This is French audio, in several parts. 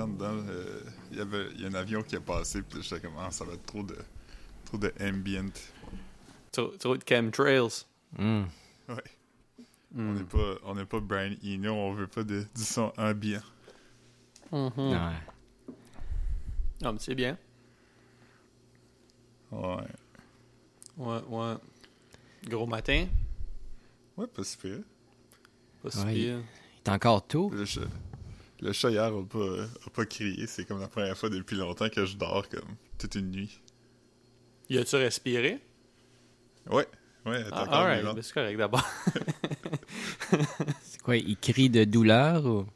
rentrant dedans, euh, il y avait il y a un avion qui est passé, puis j'étais comme, ah, ça va être trop de, trop de ambient. Trop, trop de chemtrails. Hmm. Ouais. On Hmm. n'est pas, on n'est pas Brian Eno, on veut pas de, du son ambiant. Mhm. Ouais. Ah, mais c'est bien. Ouais. Ouais, ouais. Gros matin. Ouais, pas si pire. Pas si Ouais, pire. Il est encore tôt. Le chat hier a pas, a pas crié. C'est comme la première fois depuis longtemps que je dors comme toute une nuit. Y a-tu respiré? Ouais, ouais, t'as Ah, vivant. ben, c'est correct d'abord. C'est quoi, il crie de douleur ou?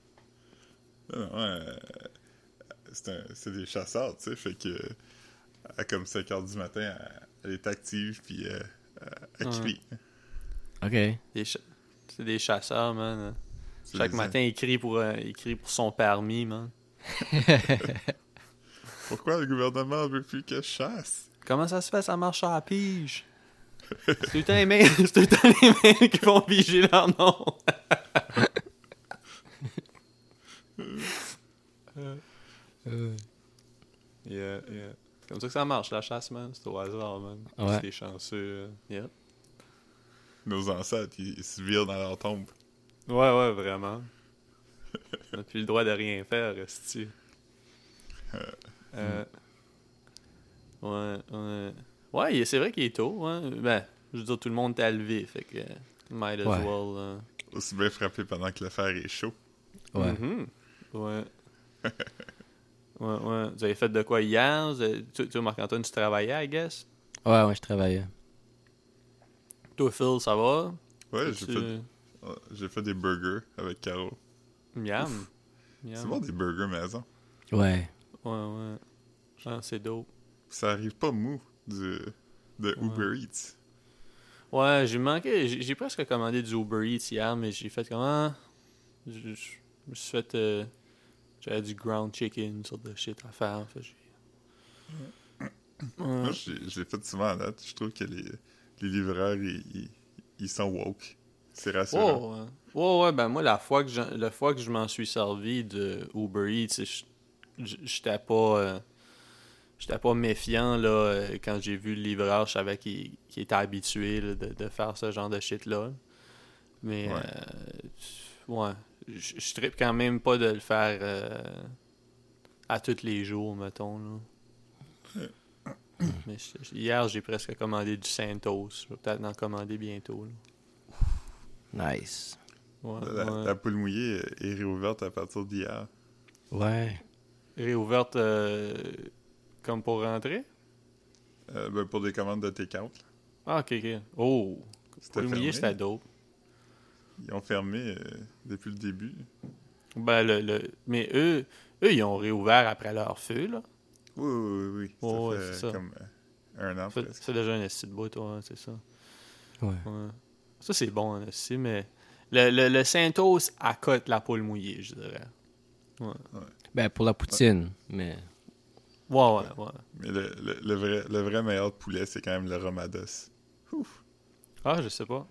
Non, non, euh, c'est un- c'est des chasseurs, tu sais, fait que à comme 5 heures du matin, elle, elle est active, puis euh, elle crie. Ok. C'est des chasseurs, man. Chaque matin, il crie, pour, euh, il crie pour son permis, man. Pourquoi le gouvernement veut plus que je chasse? Comment ça se fait, ça marche à la pige? C'est tout le temps les mêmes, c'est tout le temps les mêmes qui vont piger leur nom. Yeah, yeah. C'est comme ça que ça marche, la chasse, man. C'est au hasard, man. Ouais. C'est chanceux. euh, Yeah. Nos ancêtres, ils, ils se virent dans leur tombe. Ouais, ouais, vraiment. On n'a plus le droit de rien faire, resti. Euh, ouais, ouais. Ouais, il- c'est vrai qu'il est tôt, hein. Ben, je veux dire, tout le monde t'a levé, fait que might as Ouais. well. euh, Aussi bien frapper pendant que le fer est chaud. Ouais. mhm. Ouais. ouais, ouais. Vous avez fait de quoi hier? Avez- Toi, toi, Marc-Antoine, tu travaillais, I guess? Ouais, ouais, je travaillais. Toi, Phil, ça va? Ouais, j'ai Tu- fait, ouais, j'ai fait des burgers avec Caro. Miam. Miam. C'est bon des burgers maison. Ouais. Ouais, ouais. Ah, c'est dope. Ça arrive pas mou du, de Ouais. Uber Eats. Ouais, j'ai manqué. J'ai presque commandé du Uber Eats hier, mais j'ai fait comment Je je- me suis fait. euh, J'avais du ground chicken, une sorte de shit à faire. Fait que j'ai- Moi, je l'ai fait souvent à date. Je trouve que les, les livreurs, ils, ils, ils sont woke. C'est rassurant. Ouais, ouais. Ouais, ben moi, la fois que, j'en- la fois que je m'en suis servi de Uber Eats, je- je- j'étais pas. euh, J'étais pas méfiant là, euh, quand j'ai vu le livreur, je savais qu'il était habitué là, de, de faire ce genre de shit-là. Mais, Ouais. euh, ouais, je je trippe quand même pas de le faire euh, à tous les jours, mettons. Là. Mais je- hier, j'ai presque commandé du Santos. Je vais peut-être en commander bientôt. là. Nice. Ouais, La, ouais. la poule mouillée est réouverte à partir d'hier. Ouais. Réouverte euh, comme pour rentrer? Euh, ben, pour des commandes de take-out. là. Ah, ok, ok. Oh! C'était Pour le mouiller, fermé. c'était dope. Ils ont fermé euh, depuis le début. Ben, le, le... Mais eux, eux, ils ont réouvert après leur feu, là. Oui, oui, oui. oui. Ça Ouais, ouais, fait c'est ça. comme euh, un an Ça c'est déjà un esti de bout, toi, hein, c'est ça. Ouais. Ouais. Ça, c'est bon, un esti, mais... Le, le, le Santos accote la poule mouillée, je dirais. Ben, pour la poutine, mais. Ouais, ouais, ouais. Mais le, le, le vrai, le vrai meilleur de poulet, c'est quand même le Romados. Ouf, Ah, je sais pas.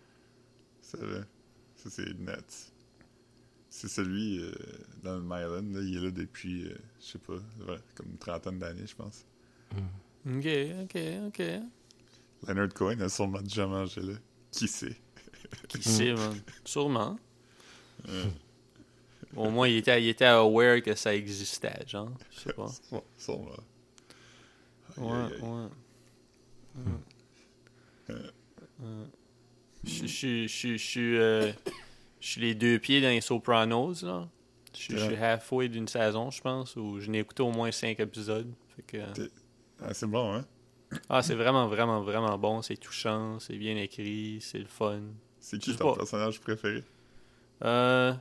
ça, là, ça c'est nuts. C'est celui euh, dans le Myland, là, il est là depuis, euh, je sais pas, ouais, comme une trentaine d'années, je pense. Ok, ok, ok. Leonard Cohen a sûrement déjà mangé là. Qui sait? Qui sait, man? Sûrement. Euh, Au moins, il était, il était aware que ça existait, genre. Je sais pas. sû- sûrement. Ouais, aïe, aïe. ouais. Je suis euh, je suis les deux pieds dans les Sopranos, là. Je suis- halfway d'une saison, je pense, où je n'ai écouté au moins cinq épisodes. Que, Ah, c'est bon, hein? ah, c'est vraiment, vraiment, vraiment bon. C'est touchant, c'est bien écrit, c'est le fun. C'est qui ton pas. personnage préféré? Euh,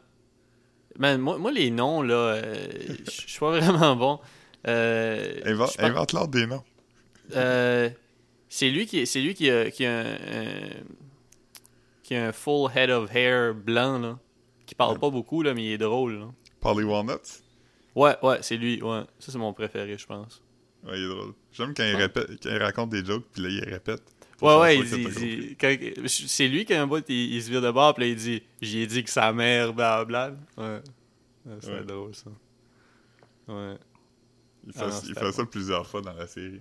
man, moi, moi, les noms, là, euh, je suis pas vraiment bon. Euh, Invente, invente-leur des noms. Euh, c'est lui qui c'est lui qui a, qui a un, un- qui a un full head of hair blanc là, qui parle Ouais. pas beaucoup là, mais il est drôle. Là. Polly Walnuts? Ouais, ouais, c'est lui. Ouais, ça c'est mon préféré, je pense. Ouais, il est drôle. J'aime quand il, répète, quand il raconte des jokes, puis là, il répète. Ouais, ouais, il dit, c'est lui qui a un bout, il, il se vire de bord, puis là, il dit, j'y ai dit que sa mère, blablabla. Ouais, ouais Ouais. drôle ça. Ouais. Il Ah fait, non, il c'était fait ça plusieurs fois dans la série.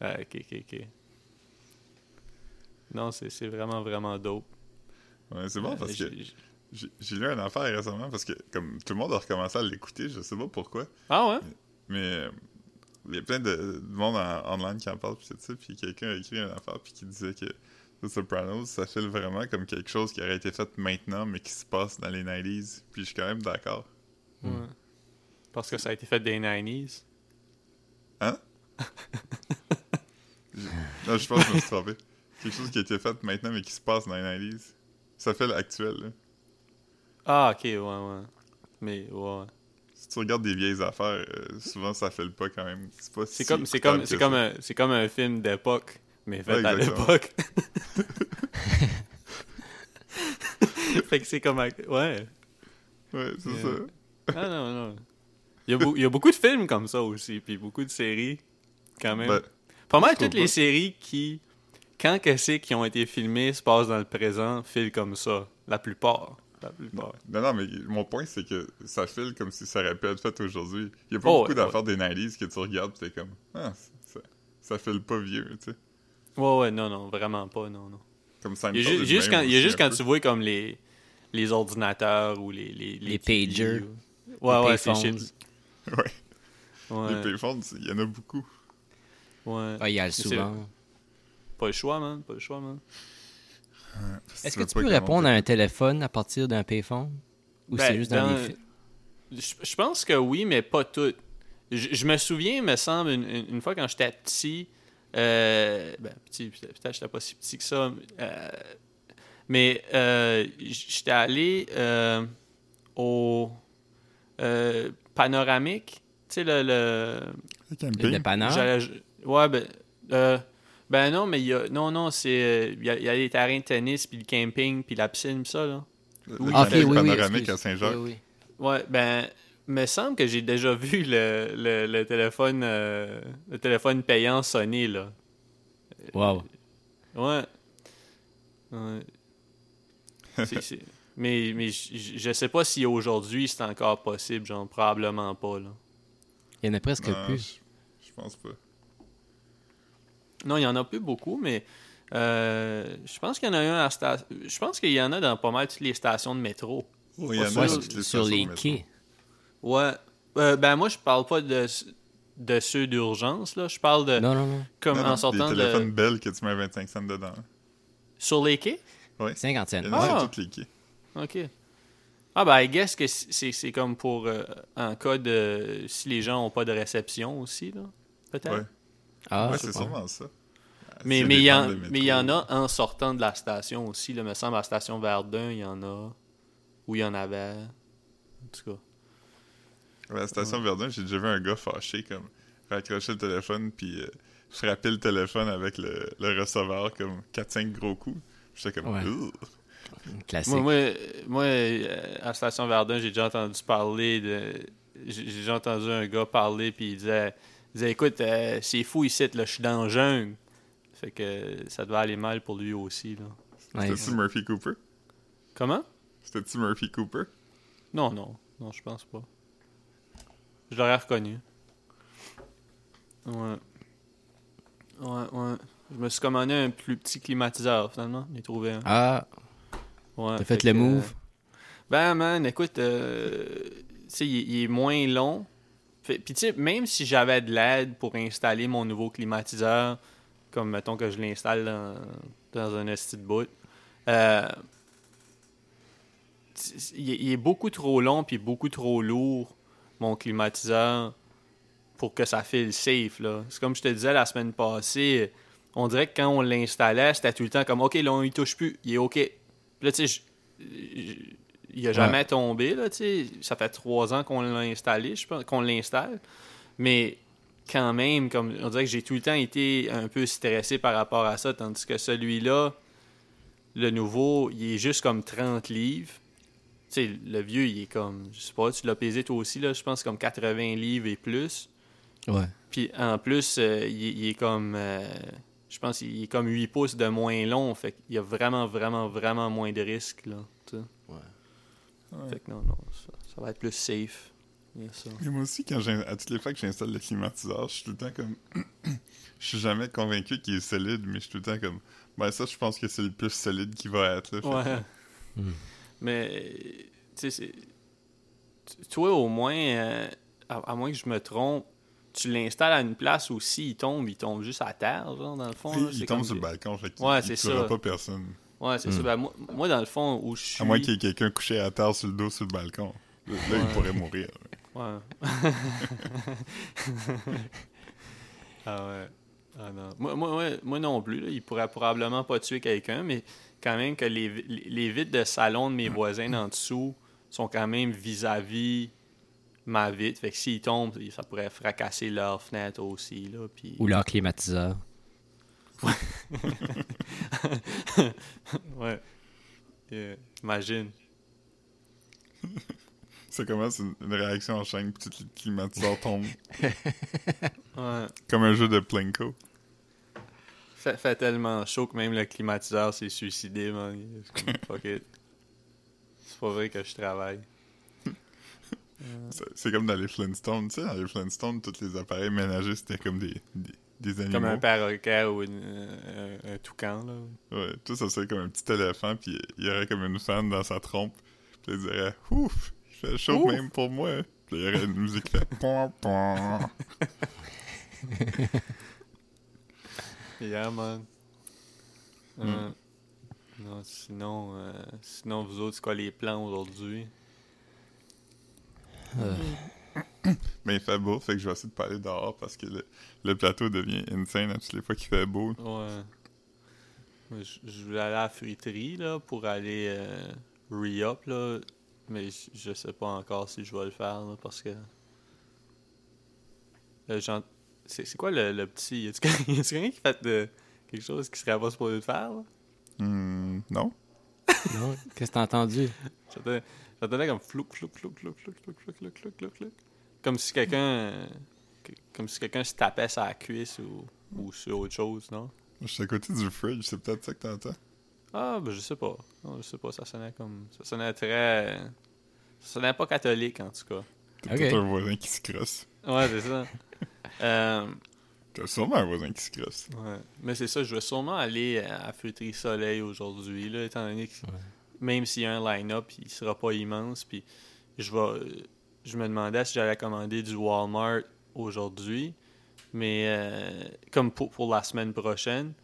Ah, ok, ok, ok. Non, c'est c'est vraiment, vraiment dope. Ouais, c'est bon Euh, parce que j'ai- lu une affaire récemment parce que comme tout le monde a recommencé à l'écouter, je sais pas pourquoi, Ah ouais? mais il y a plein de, de monde en, online qui en parle puis tout ça, puis quelqu'un a écrit une affaire puis qui disait que The Sopranos, ça file vraiment comme quelque chose qui aurait été fait maintenant mais qui se passe dans les 90s, puis je suis quand même d'accord. Ouais. Parce que ça a été fait des 90s. Hein? non, je pense que je me suis trompé. Quelque chose qui a été fait maintenant mais qui se passe dans les 90s. Ça fait l'actuel, là. Ah, ok, ouais, ouais. Mais, ouais. Tu regardes des vieilles affaires, euh, souvent ça fait le pas quand même. C'est pas C'est si comme, c'est comme, c'est comme, un, c'est comme un film d'époque, mais fait Ouais, à l'époque. fait que c'est comme, un- ouais. Ouais, c'est Yeah. ça. Ah non, non. Il y, a il y a beaucoup de films comme ça aussi, puis beaucoup de séries, quand même. Ben, Pas mal toutes les séries qui, quand que c'est qui ont été filmées, se passent dans le présent, filent comme ça. La plupart. Non, non, mais mon point, c'est que ça file comme si ça aurait pu être fait aujourd'hui. Il y a pas Oh, beaucoup ouais, d'affaires 90s que tu regardes pis t'es comme, ah, ça, ça file pas vieux, tu sais. Ouais, ouais, non, non, vraiment pas, non, non. Comme Il Seinfeld. y a, ju- juste quand, il y a juste quand peu. tu vois comme les, les ordinateurs ou les... Les, Les keys pagers. ou- Ouais, Les ouais, c'est shit. Ouais, les Ouais, payphones, il y en a beaucoup. ouais. Ah, il y a souvent. Pas le choix, man, pas le choix, man. Est-ce que tu peux répondre à un téléphone à partir d'un payphone? Ou Ben, c'est juste dans, dans- les films? Je, je pense que oui, mais pas tout. Je, je me souviens, me semble, une, fois quand j'étais petit, euh, ben, petit, peut-être j'étais pas si petit que ça, euh, mais euh, j'étais allé euh, au euh, panoramique, tu sais, le... le Le camping. ouais, ben, euh, ben non, mais il y a, non, non, c'est, euh, il y, a, il y a les terrains de tennis, puis le camping, puis la piscine, puis ça, là. Le Ah, oui, oui, panoramique à Saint-Jacques. Oui, oui. Ouais, ben, me semble que j'ai déjà vu le, le, le téléphone euh, le téléphone payant sonner, là. Wow. Ouais. Ouais. C'est- c'est- Mais, mais je sais pas si aujourd'hui c'est encore possible, genre, probablement pas, là. Il y en a presque Non, plus. Je, je pense pas. Non, il y en a plus beaucoup, mais euh, je pense qu'il y en a un à sta- Je pense qu'il y en a dans pas mal toutes les stations de métro. Oui, il y en a sur les sur les de quais. Ouais. Euh, ben, moi, je parle pas de, de ceux d'urgence, là. Je parle de. Non, non, non. Comme Non, en non, sortant Des de. téléphones belles que tu mets 25 cents dedans. Sur les quais? 50 cents. Il y en a Ah. sur toutes les quais. OK. Ah, ben, I guess que c'est c'est comme pour. euh, en cas de. Si les gens ont pas de réception aussi, là. Peut-être. Ouais, Ah, ouais c'est sûrement ça. Mais y il y, mais il y en a en sortant de la station aussi. Là, me semble, à la station Verdun, il y en a. Où il y en avait. En tout cas. À la station Verdun, j'ai déjà vu un gars fâché, comme, raccrocher le téléphone, puis euh, frapper le téléphone avec le, le receveur, comme 4-5 gros coups. J'étais comme, Ouais. Classique. Moi, moi, moi, euh, à la station Verdun, j'ai déjà entendu parler de. J'ai j'ai déjà entendu un gars parler, puis il disait, il disait Écoute, euh, c'est fou ici, là, je suis dans le jungle. Fait que ça devait aller mal pour lui aussi, là. C'était-tu Murphy Cooper? Comment? C'était-tu Murphy Cooper? Non, non, non, je pense pas. Je l'aurais reconnu. Ouais. Ouais, ouais. Je me suis commandé un plus petit climatiseur, finalement. J'ai trouvé un. Ah, Ouais, t'as fait le move? euh, Ben, man, écoute, euh, tu sais, il est moins long. Puis, tu sais, même si j'avais de l'aide pour installer mon nouveau climatiseur, comme mettons que je l'installe dans, dans un esti de bout, euh, il, est- beaucoup trop long puis beaucoup trop lourd, mon climatiseur, pour que ça file safe. là. C'est comme je te disais la semaine passée, on dirait que quand on l'installait, c'était tout le temps comme OK, là, on y touche plus, il est OK. Puis là, tu sais, il a jamais tombé, là, tu sais. Ça fait trois ans qu'on l'a installé, je pense, qu'on l'installe. Mais quand même, comme on dirait que j'ai tout le temps été un peu stressé par rapport à ça, tandis que celui-là, le nouveau, il est juste comme 30 livres. Tu sais, le vieux, il est comme, je sais pas, tu l'as pesé toi aussi, là, je pense comme 80 livres et plus. Ouais. Puis en plus, euh, il, est- il est comme. euh, je pense qu'il est comme 8 pouces de moins long. Fait qu'il y a vraiment, vraiment, vraiment moins de risques. Là. Ouais. Ouais. Fait que non, non, ça, ça va être plus safe. ça. Et moi aussi, quand j'ai- à toutes les fois que j'installe le climatiseur, je suis tout le temps comme. je suis jamais convaincu qu'il est solide, mais je suis tout le temps comme. Ben, ça, je pense que c'est le plus solide qui va être. Là, que-. Hmm. Mais, tu sais, toi, au moins, euh, à, à moins que je me trompe, tu l'installes à une place où s'il tombe, il tombe juste à terre, genre, dans le fond. là, il tombe comme sur le balcon, fait qu'il Ouais, il ça. pas personne. Ouais, c'est Hmm. ça. Ben, moi, moi, dans le fond, où je suis... À moins qu'il y ait quelqu'un couché à terre sur le dos sur le balcon. Là, il pourrait mourir. Ouais. ah ouais. Ah non. Moi, moi, moi, moi non plus. Là. Il pourrait probablement pas tuer quelqu'un, mais quand même que les, les vitres de salon de mes voisins en dessous sont quand même vis-à-vis ma vitre. Fait que s'ils tombent, ça pourrait fracasser leur fenêtre aussi. Là, puis... Ou leur climatiseur. ouais. Yeah. Imagine. Ça commence une, une réaction en chaîne, puis tout le climatiseur tombe. Ouais. comme un jeu de Plinko. Fait, fait tellement chaud que même le climatiseur s'est suicidé, man. C'est Fuck it. C'est pas vrai que je travaille. C'est- C'est comme dans les Flintstones. Tu sais, dans les Flintstones, tous les appareils ménagers, c'était comme des, des, des animaux. Comme un perroquet ou une- euh, un, toucan, là. Ouais, tout ça serait comme un petit éléphant, puis il y aurait comme une fan dans sa trompe. Puis il dirait Ouf, il fait chaud Ouf. même pour moi. Puis il y aurait une musique qui fait Pom, pom. Yeah, man. Euh, Hmm. Non, sinon, euh, sinon, vous autres, c'est quoi les plans aujourd'hui? Euh, Mais il fait beau, fait que je vais essayer de pas aller dehors parce que le, le plateau devient insane à toutes les fois qu'il fait beau. Ouais. Je, je voulais aller à la fruiterie, là, pour aller euh, re-up, là. Mais je, je sais pas encore si je vais le faire, là, parce que... Euh, c'est c'est quoi le, le petit... Y a-tu quelqu'un y a-tu quelqu'un qui fait de, quelque chose qui serait pas supposé le faire, là? Hmm, non? non? Qu'est-ce que t'as entendu? J'entendais comme flouk, flouk, flouk, flouk, flouk, flouk, flouk, flouk, flouk, flouk. Comme si quelqu'un... que- Comme si quelqu'un se tapait sur la cuisse ou, ou sur autre chose, non? Je suis à côté du fridge, c'est peut-être ça que t'entends. Ah, ben je sais pas. Non, je sais pas, ça sonnait comme... Ça sonnait très... Ça sonnait pas catholique, en tout cas. T'as Ok. peut-être un voisin qui se crosse. Ouais, c'est ça. euh, T'as sûrement un voisin qui se crosse. ouais. Mais c'est ça, je vais sûrement aller à Fruiterie Soleil aujourd'hui, là, étant donné que Ouais. même s'il y a un line-up, il sera pas immense, puis je vais... Je me demandais si j'allais commander du Walmart aujourd'hui, mais euh, comme pour, pour la semaine prochaine.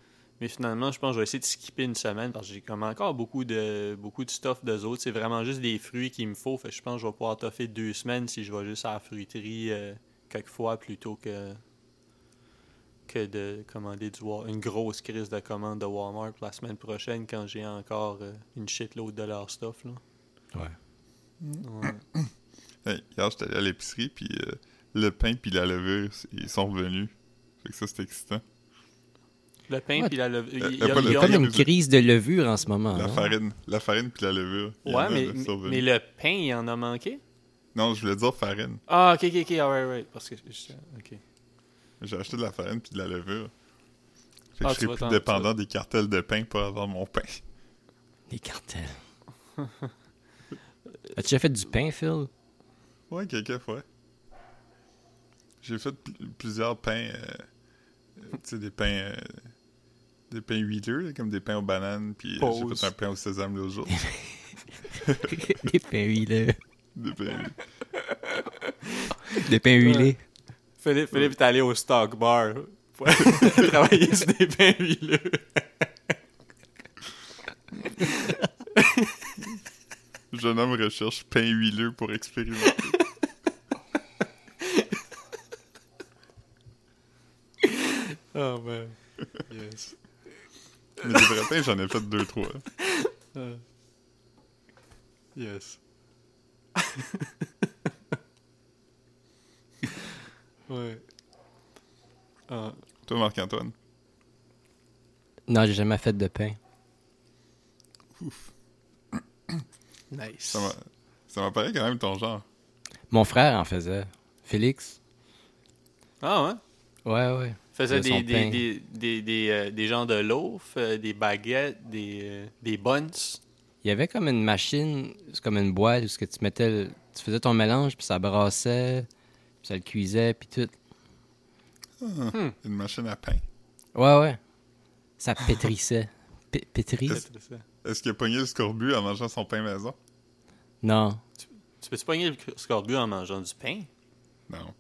Mais finalement, je pense que je vais essayer de skipper une semaine parce que j'ai comme encore beaucoup de beaucoup de stuff d'eux autres. C'est vraiment juste des fruits qu'il me faut. Fait que je pense que je vais pouvoir toffer deux semaines si je vais juste à la fruiterie euh, quelques fois plutôt que que de commander du une grosse crise de commande de Walmart pour la semaine prochaine quand j'ai encore euh, une shitload de leur stuff. Là. Ouais. Ouais. Hey, hier, j'étais allé à l'épicerie, puis euh, le pain puis la levure, ils sont revenus. Fait que ça, c'est excitant. Le pain puis la levure. Euh, il y euh, a- Comme pain, une crise de levure en ce moment. La non? farine, la farine puis la levure. il Ouais, mais, mais, le pain, il en a manqué? Non, je voulais dire farine. Ah, ok, ok, ok, alright, right. Parce que. je-. J'ai acheté de la farine puis de la levure. Fait que Ah, je tu serai vas plus dépendant des cartels de pain pour avoir mon pain. Les cartels. As-tu déjà fait du pain, Phil? Ouais, quelques fois. J'ai fait pl- plusieurs pains. euh, euh, tu sais, des pains. euh, des pains huileux, là, comme des pains aux bananes. Puis euh, j'ai fait un pain au sésame l'autre jour. Des pains huilés. des pains huilés. Des pains huilés. Philippe, Philippe est allé au stock bar pour travailler sur des pains huileux. Jeune homme recherche pain huileux pour expérimenter. Oh man. Yes. Mais des vrais pains, j'en ai fait deux, trois. Euh, yes. ouais. Ah, Toi, Marc-Antoine? Non, j'ai jamais fait de pain. nice. Ça m'a- ça m'apparaît quand même ton genre. Mon frère en faisait. Félix. Ah ouais? Ouais, ouais. Faisait des, des, pain. des, des, des, euh, des genres de loaf, euh, des baguettes, des, euh, des buns. Il y avait comme une machine, c'est comme une boîte où ce que tu mettais, le- tu faisais ton mélange, puis ça brassait, puis ça le cuisait, puis tout. Une machine à pain. Ouais, ouais. Ça pétrissait. P- pétrit? Est-ce- Est-ce qu'il a pogné le scorbut en mangeant son pain maison? Non. Tu peux-tu pogner le scorbut en mangeant du pain? Non.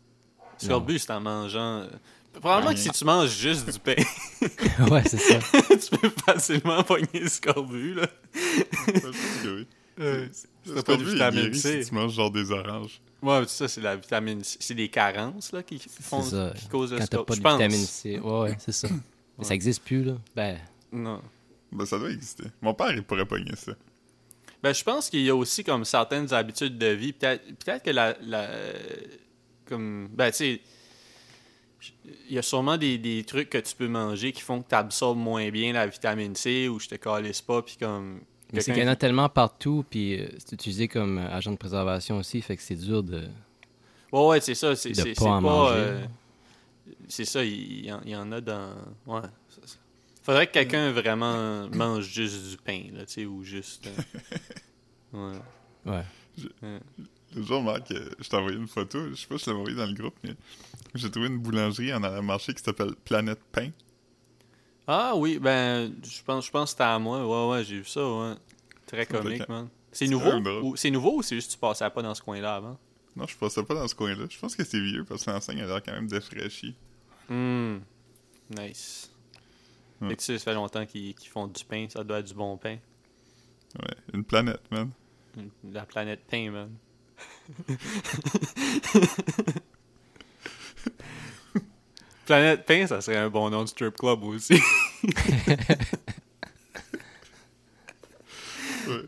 Le scorbut, c'est en mangeant... Probablement que si tu manges juste du pain, ouais, c'est ça. tu peux facilement pogner le scorbut, là. Je pense que oui. Euh, t'as pas est vitamine C. si tu manges genre des oranges. Ouais, ça, c'est la vitamine C. C'est des carences, là, qui font... C'est ça. Qui causent le Quand t'as pas de vitamine C. Ouais, ouais, c'est ça. Mais ça existe plus, là. Ben, Non. Ben, ça doit exister. Mon père, il pourrait pogner ça. Ben, je pense qu'il y a aussi comme certaines habitudes de vie. Peut-être peut-être que la, la. Comme. Ben, tu sais. Il y a sûrement des, des trucs que tu peux manger qui font que tu absorbes moins bien la vitamine C ou je te calisse pas. Puis comme. mais c'est qu'il y en a tellement partout, puis euh, c'est utilisé comme euh, agent de préservation aussi, fait que c'est dur de... Ouais, ouais, c'est ça. C'est De c'est- pas c'est en manger. euh, c'est ça, il y, en, il y en a dans. Ouais. ça. Faudrait que quelqu'un vraiment mange juste du pain, là, tu sais, ou juste. euh, ouais. Ouais. Le jour, Marc, euh, je t'ai envoyé une photo. Je sais pas si je l'ai envoyé dans le groupe, mais j'ai trouvé une boulangerie en allant marché qui s'appelle Planète Pain. Ah oui, ben, je pense, je pense que c'était à moi. Ouais, ouais, j'ai vu ça, ouais. Très comique, man. C'est nouveau? Ou, c'est nouveau ou c'est juste que tu passais pas dans ce coin-là avant? Non, je passais pas dans ce coin-là. Je pense que c'est vieux parce que l'enseigne a l'air quand même défraîchie. Hum. Nice. Ouais. Fait que tu sais, ça fait longtemps qu'ils qu'ils font du pain. Ça doit être du bon pain. Ouais, une planète, man. La planète pain, man. planète pain, ça serait un bon nom de strip club aussi. Ouais.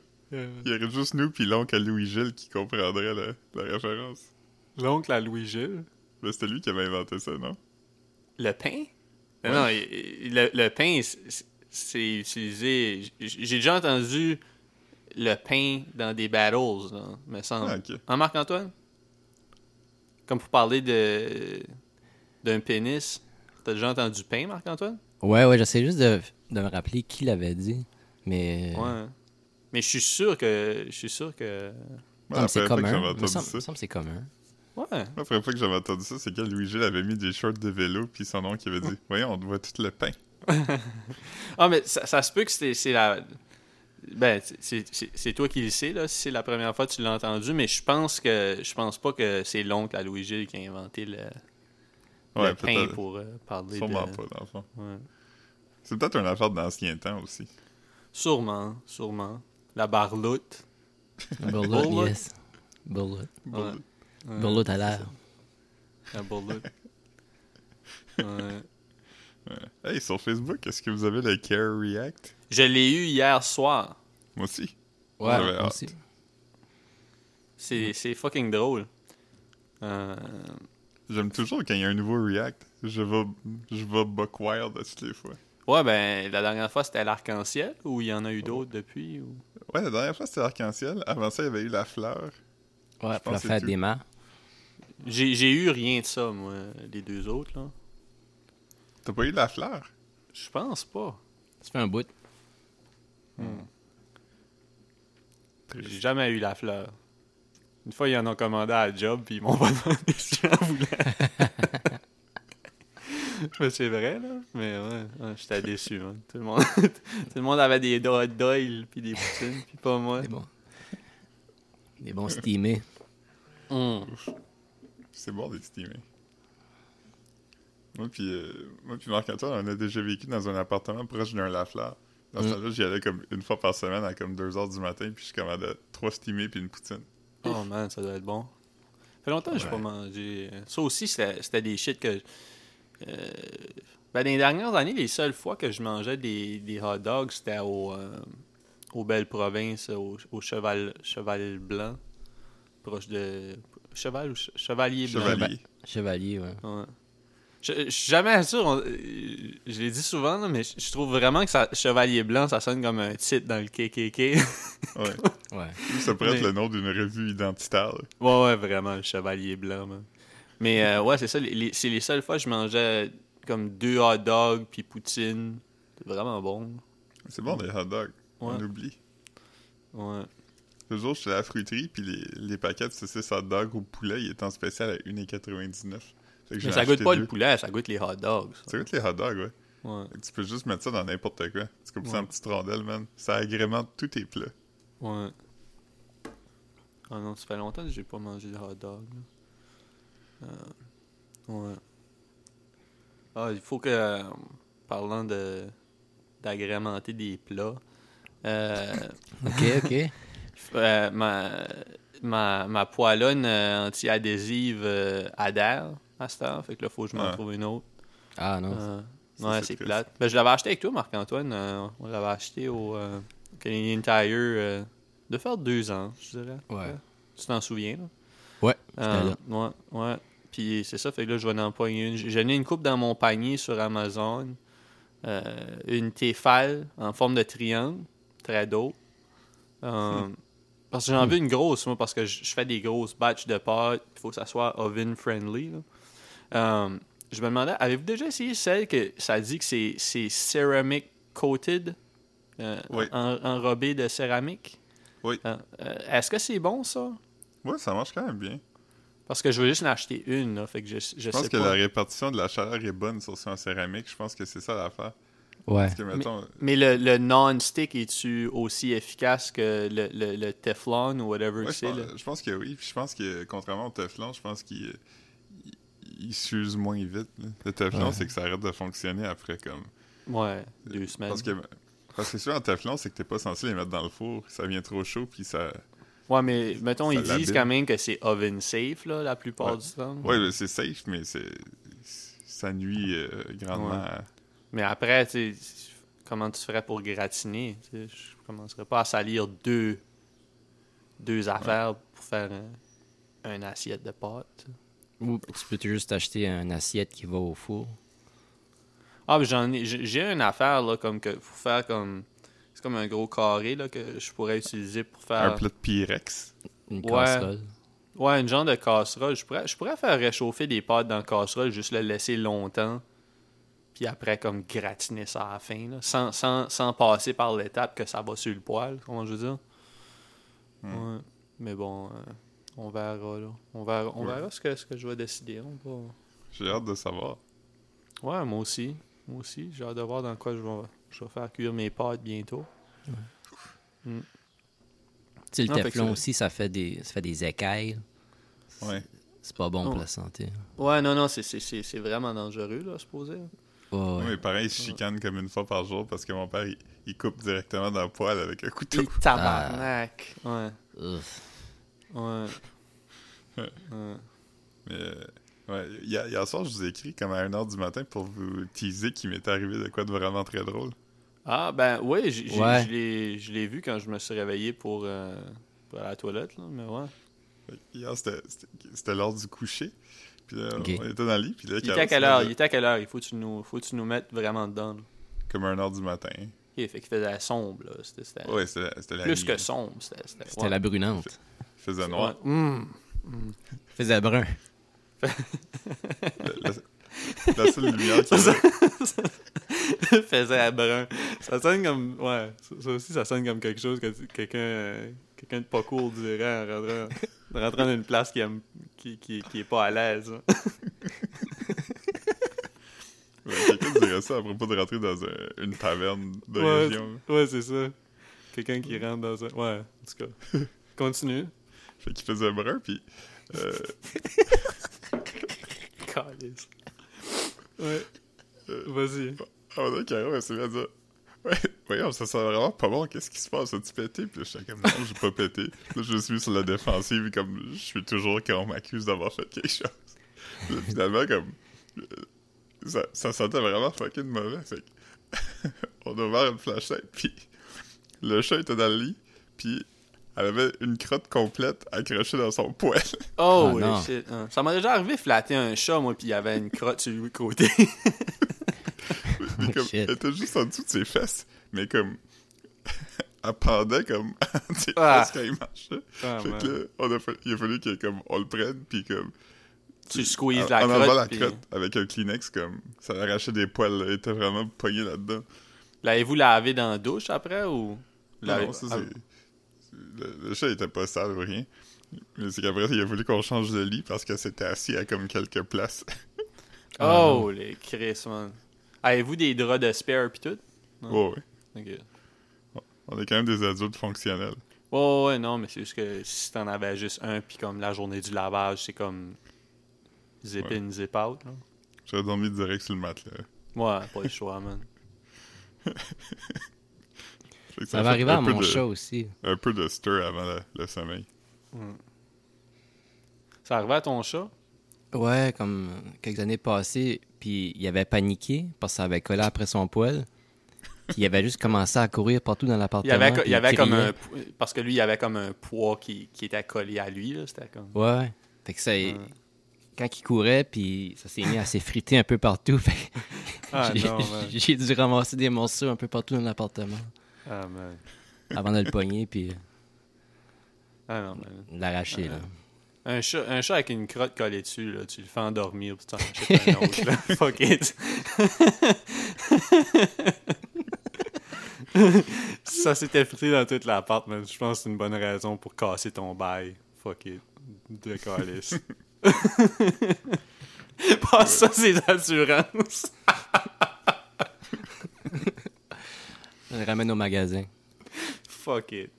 Il y aurait juste nous puis l'oncle à Louis-Gilles qui comprendrait la, la référence. L'oncle à Louis-Gilles. Ben, c'était lui qui avait inventé ça, non? Le pain? Ouais. Non, le, le pain, c'est- utilisé. J'ai déjà entendu le pain dans des battles, là, me semble. Ah. Hein, Marc-Antoine? Comme pour parler de d'un pénis. T'as déjà entendu pain, Marc-Antoine? Ouais, ouais, j'essaie juste de, de me rappeler qui l'avait dit, mais... Ouais. Mais je suis sûr que. Je suis sûr que. C'est première fois que commun. j'avais Il me entendu semble, ça, il me semble que c'est commun. Ouais. la première fois que j'avais entendu ça, c'est quand Louis-Gilles avait mis des shorts de vélo puis son oncle avait dit Voyons, on te voit tout le pain. Ah, mais ça, ça se peut que c'est c'est la. Ben, c'est- toi qui le sais, là, si c'est la première fois que tu l'as entendu, mais je pense que. Je pense pas que c'est l'oncle à Louis-Gilles qui a inventé le, Ouais, le pain pour euh, parler Sûrement de. pas, dans le fond. Ouais. C'est peut-être une affaire d'ancien temps aussi. Sûrement, sûrement. La barloute. Bullet. yes. Bullet. Ouais. Ouais, à l'air. La barloute. Ouais. Hey, sur Facebook, est-ce que vous avez le Care React? Je l'ai eu hier soir. Moi aussi. Ouais, moi hâte. aussi. C'est c'est fucking drôle. Euh, J'aime toujours quand il y a un nouveau React. Je vais, je vais buck wild à toutes les fois. Ouais, ben, la dernière fois, c'était l'arc-en-ciel, ou il y en a eu d'autres depuis, ou... Ouais, la dernière fois c'était l'arc-en-ciel. Avant ça, il y avait eu la fleur. Ouais, la tout. des mains. J'ai j'ai eu rien de ça, moi, les deux autres, là. T'as pas eu la fleur? Je pense pas. Ça fait un bout. J'ai jamais eu la fleur. Une fois, ils en ont commandé à la job, puis ils m'ont pas demandé si j'en voulais. Mais c'est vrai, là. Mais ouais, ouais, j'étais déçu, man. Tout le, monde... Tout le monde avait des hot dogs, puis des poutines, puis pas moi. Des bons. Des bons steamés. Hum. C'est bon d'être steamé. Moi puis, euh, moi puis Marc-Antoine, on a déjà vécu dans un appartement proche d'un Lafleur. Dans ce temps-là, j'y allais comme une fois par semaine à comme 2h du matin, puis je commandais trois steamés puis une poutine. Oh man, ça doit être bon. Ça fait longtemps que j'ai pas Ouais. mangé. Ça aussi, c'était des shit que. euh, ben, dans les dernières années, les seules fois que je mangeais des, des hot dogs, c'était au, euh, aux Belles Provinces, au, au Cheval, Cheval Blanc. Proche de. Cheval ou che- Chevalier Blanc? Chevalier. Chevalier, ouais. Ouais. Je, je suis jamais sûr, on- je l'ai dit souvent, là, mais je, je trouve vraiment que ça, Chevalier Blanc, ça sonne comme un titre dans le KKK. Ouais. Ouais. Ça pourrait être Mais- le nom d'une revue identitaire. là. Ouais, ouais, vraiment, le chevalier blanc, man. Mais euh, ouais, c'est ça, les- les- c'est les seules fois que je mangeais comme deux hot dogs puis poutine. C'est vraiment bon. C'est bon, des hot dogs. On oublie. Ouais. Le jour, j'étais à la fruiterie, puis les, les paquets de saucisses hot dog au poulet, ils étaient en spécial à 1,99$. Que Mais ai ça goûte pas deux. le poulet, ça goûte les hot dogs. ça. Ça goûte les hot dogs, ouais. Tu peux juste mettre ça dans n'importe quoi. Tu coupes ça Ouais. en petites rondelles, man. Ça agrémente tous tes plats. Ouais. Ah non, ça fait longtemps que j'ai pas mangé de hot dog. Euh, ouais. Ah, il faut que, euh, parlant de d'agrémenter des plats, euh, Ok, ok. euh, ma, ma, ma poêlonne euh, anti-adhésive euh, adhère à cette heure, fait que là, faut que je m'en Ouais. trouve une autre. Ah non. Euh, Ça, ouais, c'est plate. Ben, je l'avais acheté avec toi, Marc-Antoine. euh, on l'avait acheté au euh, Canadian Tire euh, de faire deux ans, je dirais. Ouais. Tu t'en souviens, là? Ouais, Euh, ouais, ouais. Puis c'est ça, fait que là, je vais en pogner une. J'en ai une coupe dans mon panier sur Amazon. Euh, une Tefal en forme de triangle, très d'eau. Euh, Parce que j'en veux une grosse, moi, parce que je je fais des grosses batches de pâtes. Il faut que ça soit oven friendly. là. Euh, je me demandais, avez-vous déjà essayé celle que ça dit que c'est c'est ceramic coated, euh, Oui. en- enrobé de céramique? Oui. Euh, Est-ce que c'est bon, ça? Ouais, ça marche quand même bien. Parce que je veux juste en acheter une, là, fait que je, je, Je pense sais que pas. la répartition de la chaleur est bonne sur en céramique. Je pense que c'est ça l'affaire. Ouais. Parce que, mettons, Mais le, le non-stick, est-tu aussi efficace que le, le, le Teflon ou whatever ouais, que je, c'est? pense, là? je pense que oui. Puis je pense que, contrairement au Teflon, je pense qu'il il, il s'use moins vite. là. Le Teflon, Ouais. c'est que ça arrête de fonctionner après comme. Ouais, deux semaines. Parce que, parce que souvent en Teflon, c'est que t'es pas censé les mettre dans le four. Ça vient trop chaud, puis ça. Ouais, mais mettons, ça ils disent quand même que c'est oven safe, là, la plupart Ouais. du temps. Ouais, mais c'est safe, mais c'est. Ça nuit euh, grandement Ouais. à. Mais après, tu comment tu ferais pour gratiner? Je commencerais pas à salir deux, deux affaires pour faire un, une assiette de pâtes. Ou tu peux juste acheter une assiette qui va au four? Ah, mais j'en ai, j'ai une affaire, là, comme que, pour faire comme. C'est comme un gros carré, là, que je pourrais utiliser pour faire. Un plat de Pyrex. Une Ouais. casserole. Ouais, une genre de casserole. Je pourrais, je pourrais faire réchauffer des pâtes dans la casserole, juste le laisser longtemps. Puis après, comme gratiner ça à la fin, là, sans, sans, sans passer par l'étape que ça va sur le poêle, comment je veux dire? Hmm. Ouais. Mais bon, euh, on verra, là. On verra, on Ouais. verra ce, que, ce que je vais décider. On va... J'ai hâte de savoir. Ouais, moi aussi. Moi aussi. J'ai hâte de voir dans quoi je vais, je vais faire cuire mes pâtes bientôt. Tu sais, le Ah, Teflon aussi, ça fait des, ça fait des écailles. Ouais. C'est pas bon Oh. pour la santé. Ouais, non, non, c'est- c'est c'est- c'est vraiment dangereux, là, supposé. Ouais, ouais. Mais pareil, je chicane comme une fois par jour parce que mon père, il, il coupe directement dans le poêle avec un couteau. Les tabarnak. Ouais. Ouf. Ouais. Ouais. Ouais. Mais, euh, ouais, hier, hier soir, je vous ai écrit comme à 1h du matin pour vous teaser qu'il m'était arrivé de quoi de vraiment très drôle. Ah, ben oui, Ouais. je l'ai- je l'ai vu quand je me suis réveillé pour, euh, pour la toilette, là, mais ouais. Hier, c'était- l'heure du coucher. Puis là, on était dans le lit. Puis là, Il était à quelle heure? Il était à quelle heure? Il faut que tu nous, faut que tu nous mettes vraiment dedans. là. Comme à 1h du matin. Ok, fait qu'il faisait sombre, là. C'était c'était Ouais, c'était c'était la plus nuit. que sombre. C'était c'était- C'était ouais. la brunante. Faisait noir. Hum. Faisait brun. La, la- la seule lumière y avait, faisait brun. Ça sonne comme. Ouais, ça, ça aussi, ça sonne comme quelque chose que quelqu'un euh, quelqu'un de pas cool dirait en rentrant, en rentrant dans une place qui, aime, qui, qui, qui est pas à l'aise. hein. ouais, quelqu'un dirait ça à propos de rentrer dans un- une taverne de Ouais, région. Ouais, c'est ça. Quelqu'un qui rentre dans un. Ouais, en tout cas. Continue. Fait qu'il faisait brun, puis euh, Calice. Ouais. Euh, Vas-y. on a Caro, elle s'est à dire Ouais, voyons, ça sent vraiment pas bon, qu'est-ce qui se passe? As-tu pété? Puis là, j'étais comme non, j'ai pas pété. Là, je suis sur la défensive, comme je suis toujours quand on m'accuse d'avoir fait quelque chose. Puis finalement, comme euh, ça, ça sentait vraiment fucking mauvais. Fait on a ouvert une flashlight, puis le chat était dans le lit, puis elle avait une crotte complète accrochée dans son poêle. Oh, Ah, non. shit. hein. Ça m'est déjà arrivé de flatter un chat, moi, puis il y avait une crotte sur le côté. Comme, elle était juste en dessous de ses fesses, mais comme elle pendait comme ses Ah. quand il marchait. Ah, fait que là, on a fa- il a fallu que, comme, on le prenne, puis comme... Tu squeezes en- la en enlevant crotte. la puis- crotte avec un Kleenex, comme, ça arrachait des poils, là, il était vraiment pogné là-dedans. L'avez-vous lavé dans la douche après ou? Non, ça, Ah, c'est... le, le chat était pas sale ou rien. Mais c'est qu'après, il a voulu qu'on change de lit parce que c'était assis à comme quelques places. Ah, Oh, les Chris, man. Avez-vous des draps de spare pis tout? Ouais. Ok. On est quand même des adultes fonctionnels. Ouais, ouais, non, mais c'est juste que si t'en avais juste un, puis comme la journée du lavage, c'est comme zip Ouais. in, zip out. Là. J'aurais dormi direct sur le matelas. Ouais, pas le choix, man. Ça va arriver à un peu mon de- chat aussi. Un peu de stir avant le, le sommeil. Ça arrivait à ton chat? Ouais, comme quelques années passées, puis il avait paniqué parce que ça avait collé après son poil. Puis il avait juste commencé à courir partout dans Il l'appartement. avait, il y avait comme un. Parce que lui, il y avait comme un poids qui, qui était collé à lui, là. Comme. Ouais. Fait que ça. Ouais. Quand il courait, puis ça s'est mis à s'effriter un peu partout. Fait que Ah j'ai dû ramasser des morceaux un peu partout dans l'appartement Ah, man. avant de le pogner, puis Ah non, man. l'arracher, là. Un chat, un chat avec une crotte collée dessus, là, tu le fais endormir, puis tu en achètes un autre, là. Fuck it. Ça s'était frité dans toute l'appart, mais je pense que c'est une bonne raison pour casser ton bail. Fuck it. De calice. Passe ça, ses assurances. Je le ramène au magasin. Fuck it.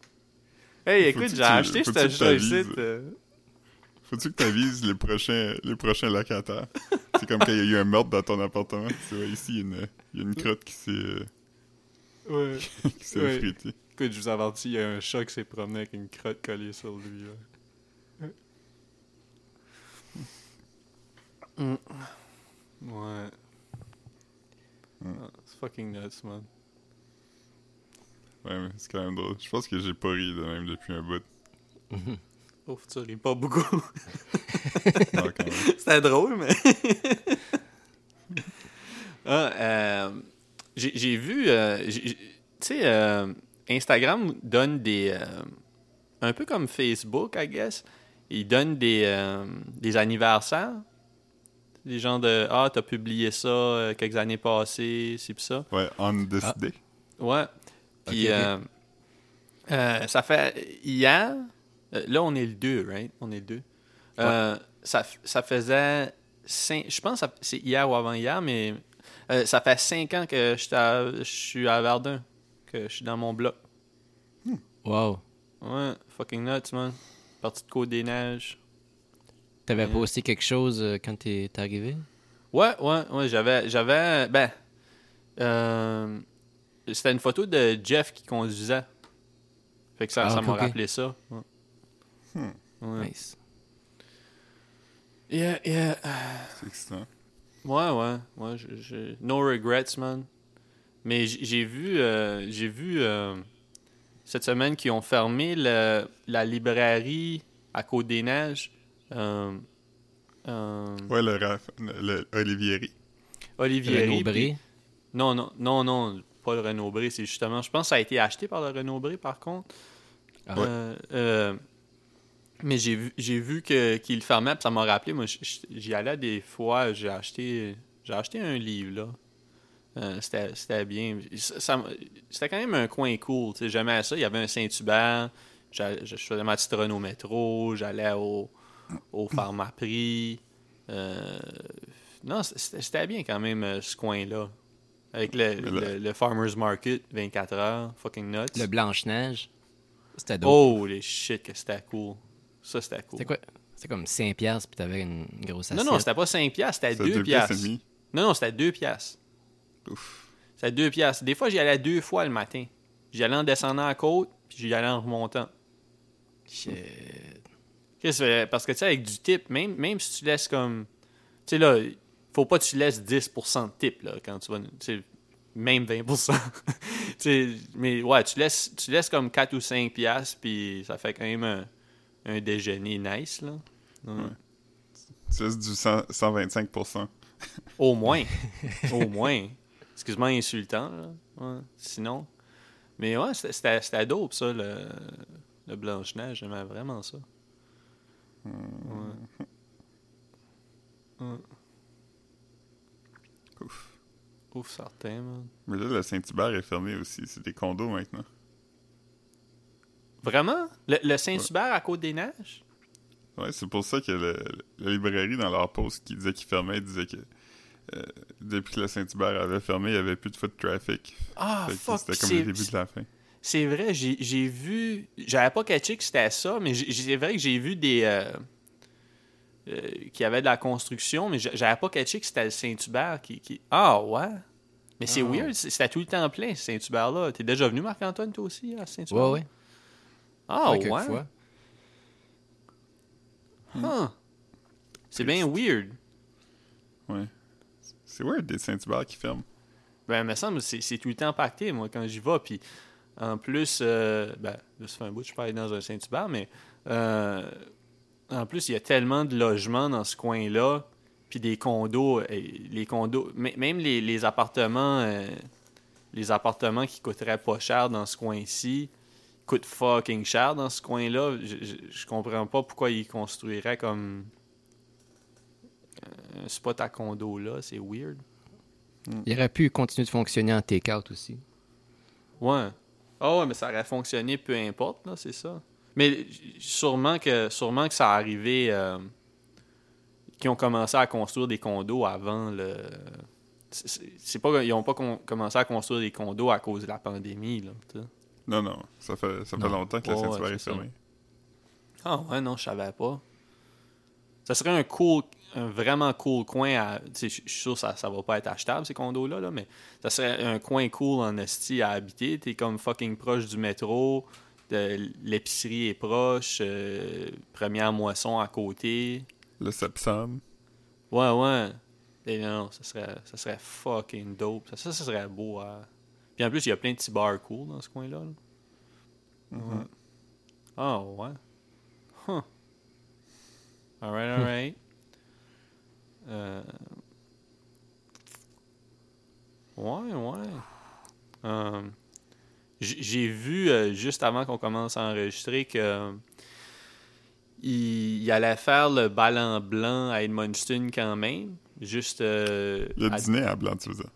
Hey, écoute, j'ai tu- acheté ce chat ici. Faut-tu que t'avises les prochains, les prochains locataires? C'est comme quand il y a eu un meurtre dans ton appartement. Tu vois, ici, il y a une, il y a une crotte qui s'est, euh, Ouais. qui s'est Ouais. effritée. Écoute, je vous avertis, il y a un chat qui s'est promené avec une crotte collée sur lui. là. Mm. Ouais. Mm. Ah, c'est fucking nuts, man. Ouais, mais c'est quand même drôle. Je pense que j'ai pas ri de même depuis un bout. Ouf, tu ris pas beaucoup. Non, quand même. C'était drôle, mais. ah, euh, j'ai vu. euh, tu sais, euh, Instagram donne des. euh, un peu comme Facebook, I guess. Il donne des, euh, des anniversaires. Des gens de Ah, t'as publié ça euh, quelques années passées, c'est pis ça. Ouais, on this Ah. day. Ouais. Puis, euh, euh, ça fait. Hier, euh, là, on est le 2, right? On est le 2. Euh, ça, ça faisait. cinq- je pense que c'est hier ou avant-hier, mais ça fait 5 ans que je suis à Verdun, que je suis dans mon bloc. Wow. Ouais, fucking nuts, man. Partie de Côte-des-Neiges. T'avais Ouais. posté quelque chose quand t'es t'es arrivé? Ouais, ouais, ouais, j'avais. J'avais. Ben. euh, C'était une photo de Jeff qui conduisait. Fait que ça Ah, ça m'a rappelé ça. Ouais. Hmm. Ouais. Nice. Yeah, yeah. C'est excitant. Ouais, ouais, ouais. je- je- No regrets, man. Mais j'ai vu, euh, j'ai vu euh, cette semaine qu'ils ont fermé le- la librairie à Côte-des-Neiges. Euh, euh, Ouais, le, Raph, le, le Olivieri. Olivieri. Puis-. Non, non, non, non, pas le Renaud Bré, c'est justement. Je pense que ça a été acheté par le Renaud Bré, par contre. Ah. Euh, euh, mais j'ai vu, vu que, qu'il le fermait, puis ça m'a rappelé. Moi, j'y allais des fois, j'ai acheté, j'ai acheté un livre, là. Euh, c'était, bien. C'était quand même un coin cool. J'aimais ça. Il y avait un Saint-Hubert. Je faisais ma petite run au métro. J'allais au, au Pharmaprix. Euh, non, c'était, bien quand même, ce coin-là. Avec le, le, le Farmer's Market, 24 heures, fucking nuts. Le Blanche-Neige. C'était dope. Oh, les shit, que c'était cool. Ça, c'était cool. C'était quoi? C'était comme 5 piastres, puis t'avais une grosse Non, assiette. non, c'était pas 5 piastres, c'était C'est 2 deux pièces et piastres. Non, non, c'était 2 piastres. Ouf. C'était 2 piastres. Des fois, j'y allais deux fois le matin. J'y allais en descendant à côte, puis j'y allais en remontant. Shit. Qu'est-ce que c'est? Parce que, tu sais, avec du tip, même, même si tu laisses comme... Tu sais, là, faut pas que tu laisses 10% de tip, là, quand tu vas... Même 20%. Tu sais, mais ouais, tu laisses, tu laisses comme 4 ou 5 piastres, puis ça fait quand même un, un déjeuner nice, là. Ouais. Ouais. Tu laisses du 100 125%. Au moins. Au moins. Excuse-moi, insultant. Là. Ouais. Sinon. Mais ouais, c'était- dope, ça, le, le Blanche-Neige. J'aimais vraiment ça. Ouais. Ouais. Ouf. Ouf, certain, man. Mais là, le Saint-Hubert est fermé aussi. C'est des condos maintenant. Vraiment? Le, le Saint-Hubert à Côte-des-Neiges? Ouais, c'est pour ça que le, la librairie, dans leur post qui disait qu'ils fermaient, disait que euh, depuis que le Saint-Hubert avait fermé, il n'y avait plus de foot traffic. Ah, Fait fuck! C'était comme c'est- le début de la fin. C'est vrai, j'ai vu. J'avais pas catché que c'était ça, mais c'est vrai que j'ai vu des. Euh, euh, qu'il y avait de la construction, mais j'a- j'avais pas catché que c'était le Saint-Hubert qui, qui- Ah, ouais! Mais c'est Ah. weird, c'est- c'était tout le temps plein, ce Saint-Hubert-là. T'es déjà venu, Marc-Antoine, toi aussi, à Saint-Hubert? Ouais, ouais. Ah, Ouais. Huh. C'est bien weird. Ouais. C'est weird des Saint-Hubert qui ferment. Ben, il me semble que c'est tout le temps pacté, moi, quand j'y vais. Puis, en plus, euh, ben, là, ça fait un bout je suis pas allé dans un Saint-Hubert, mais euh, en plus, il y a tellement de logements dans ce coin-là, puis des condos, euh, les condos, même les, les appartements, euh, les appartements qui coûteraient pas cher dans ce coin-ci, coûtent fucking cher dans ce coin-là. Je, je, je comprends pas pourquoi ils construiraient comme un spot à condo là, c'est weird. Il aurait pu continuer de fonctionner en take-out aussi. Ouais. Ah ouais, mais ça aurait fonctionné peu importe, là, c'est ça. Mais sûrement que sûrement que ça a arrivé euh, qu'ils ont commencé à construire des condos avant le. c'est- pas ils ont pas commencé à construire des condos à cause de la pandémie, là. Non, non. Ça fait, ça fait Non. longtemps que le Ouais, Saint-Hubert ouais, est c'est ça. fermé. Ah ouais, non, je savais pas. Ça serait un cool, un vraiment cool coin à. Je suis sûr que ça, ça va pas être achetable, ces condos-là, là, mais ça serait un coin cool en esti à habiter. T'es comme fucking proche du métro, de- l'épicerie est proche, euh, première moisson à côté. Le Sepsam. Ouais, ouais. Et non, ça serait, ça serait fucking dope. Ça, ça, ça serait beau. à- Puis en plus, il y a plein de petits bars cool dans ce coin-là. là. Ouais. Ah, ouais. Huh. Alright, alright. Euh... Ouais, ouais. Euh, j- J'ai vu, euh, juste avant qu'on commence à enregistrer, que euh, il, il allait faire le ballon blanc à Edmundston quand même. Juste. euh, Le à- dîner à blanc, tu veux dire?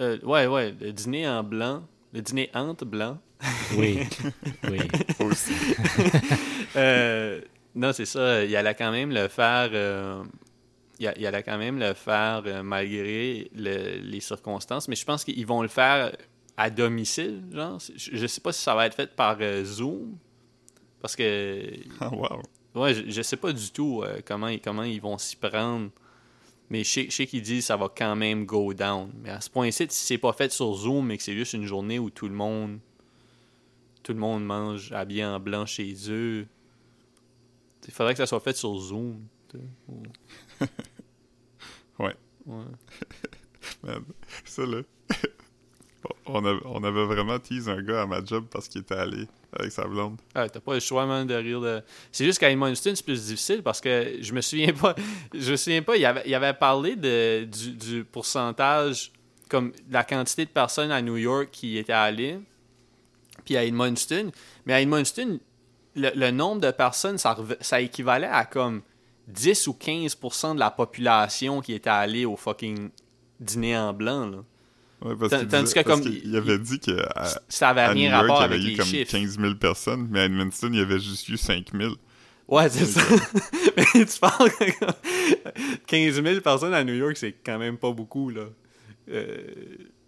euh, ouais, ouais, le dîner en blanc. Le dîner entre blanc. Oui. oui. Aussi. Euh, non, c'est ça. Il allait quand même le faire. euh, il, allait quand même le faire euh, malgré le- les circonstances. Mais je pense qu'ils vont le faire à domicile. Genre, je, sais pas si ça va être fait par euh, Zoom. Parce que. Ah, wow. Ouais, je, je sais pas du tout euh, comment, ils- comment ils vont s'y prendre. Mais je sais, je sais qu'ils disent que ça va quand même go down. Mais à ce point-ci, si c'est pas fait sur Zoom et que c'est juste une journée où tout le monde tout le monde mange habillé en blanc chez eux, il faudrait que ça soit fait sur Zoom. Ouais. Ouais. Man, ça, là. on, avait, vraiment teasé un gars à ma job parce qu'il était allé avec sa blonde. Ah, t'as pas le choix, man, de rire de. C'est juste qu'à Edmundston, c'est plus difficile parce que je me souviens pas. Je me souviens pas, il avait, avait parlé du, pourcentage, comme la quantité de personnes à New York qui étaient allées, puis à Edmundston. Mais à Edmundston, le, le nombre de personnes, ça équivalait à comme 10 ou 15% de la population qui était allée au fucking dîner en blanc, là. Ouais, parce tandis disait- que parce comme- qu'il- il avait dit que à, Ça avait à New rien York, rapport il y avait avec eu les comme chiffres. 15 000 personnes, mais à Edmundston, il y avait juste eu 5 000. Ouais, c'est ça. Mais tu parles que 15 000 personnes à New York, c'est quand même pas beaucoup, là. Euh,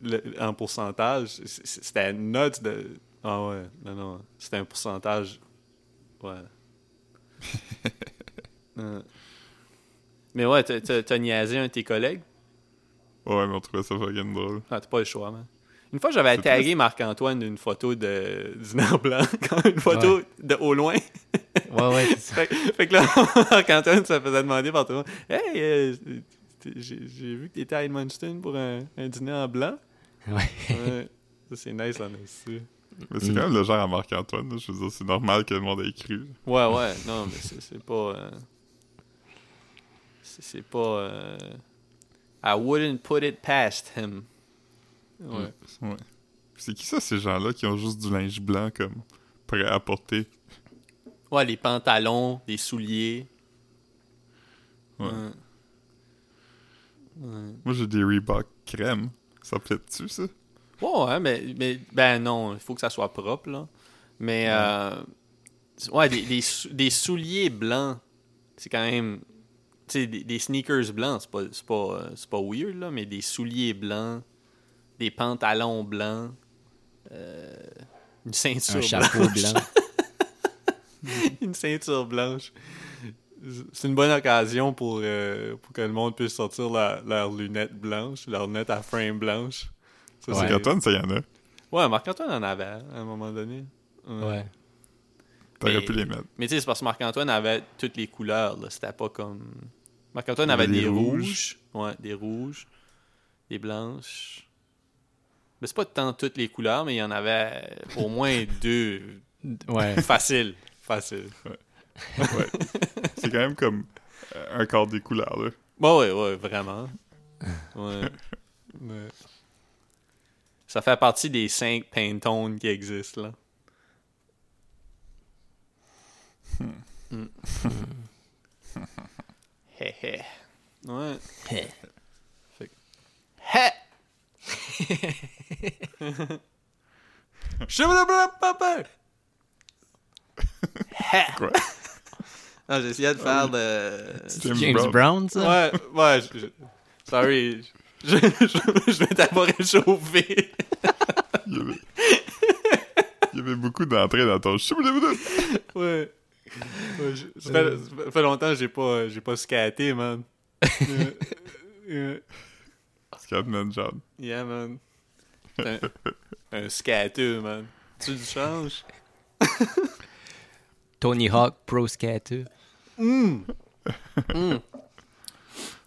le- en pourcentage. C'était nuts de. Ah ouais, non, non. C'était un pourcentage. Ouais. Euh. Mais ouais, t'as niaisé un de tes collègues? Ouais, mais on trouvait ça fucking drôle. Ah, t'as pas le choix, man. Une fois, j'avais tagué. Marc-Antoine d'une photo de dîner blanc, quand une photo de au loin. Ouais, ouais, c'est ça. Fait, fait que là, Marc-Antoine se faisait demander par tout le monde Hey, euh, j'ai vu que t'étais à Edmundston pour un, un dîner en blanc. Ouais. Ouais. Ça, c'est nice, là, aussi. Mais c'est Mm. quand même le genre à Marc-Antoine. là. Je veux dire, c'est normal que le monde ait cru. Ouais, ouais. Non, mais c'est c'est pas. euh, c'est c'est pas. euh, I wouldn't put it past him. Ouais. Ouais. C'est qui ça, ces gens-là qui ont juste du linge blanc comme prêt à porter? Ouais, les pantalons, les souliers. Ouais. Ouais. Ouais. Moi, j'ai des Reebok crème. Ça plaît-tu, ça? Ouais, ouais, mais, mais ben non, il faut que ça soit propre, là. Mais, euh, Ouais, des, des, sou- des souliers blancs. C'est quand même. Tu sais, des, des sneakers blancs, c'est pas, c'est pas, euh, c'est pas weird, là, mais des souliers blancs, des pantalons blancs, euh, une ceinture Un chapeau blanche. blanc. une ceinture blanche. C'est une bonne occasion pour, euh, pour que le monde puisse sortir la- leurs lunettes blanches, leurs lunettes à frame blanche. Ça, Ouais. c'est- Antoine, ça y en a. Ouais, Marc-Antoine en avait à un moment donné. Ouais. T'aurais Mais- pu les mettre. Mais tu sais, c'est parce que Marc-Antoine avait toutes les couleurs. là. C'était pas comme. Marc-Antoine avait des des rouges. Ouais, des rouges. Des blanches. Mais c'est pas tant toutes les couleurs, mais il y en avait au moins deux. Ouais. Facile. Facile. Ouais. C'est quand même comme euh, un quart des couleurs, là. Bon, ouais, ouais, vraiment. Ouais. Ouais. Ça fait partie des cinq Pantone qui existent, là. Hmm. Hé hé. Ouais. Hé. Fait que- Hé! Quoi? Non, j'essayais de faire de... James, James Brown. Brown, ça? Ouais, ouais, je, je- sorry. Je, je, je vais pas réchauffer. Il y avait... Il y avait beaucoup d'entrées dans ton. Ouais. Ouais je- ça, fait, ça fait longtemps que j'ai pas, j'ai pas skaté, man. Euh, euh, Scatman John. yeah, man. Un, un skateur, man. Tu le changes? Tony Hawk Pro Skater.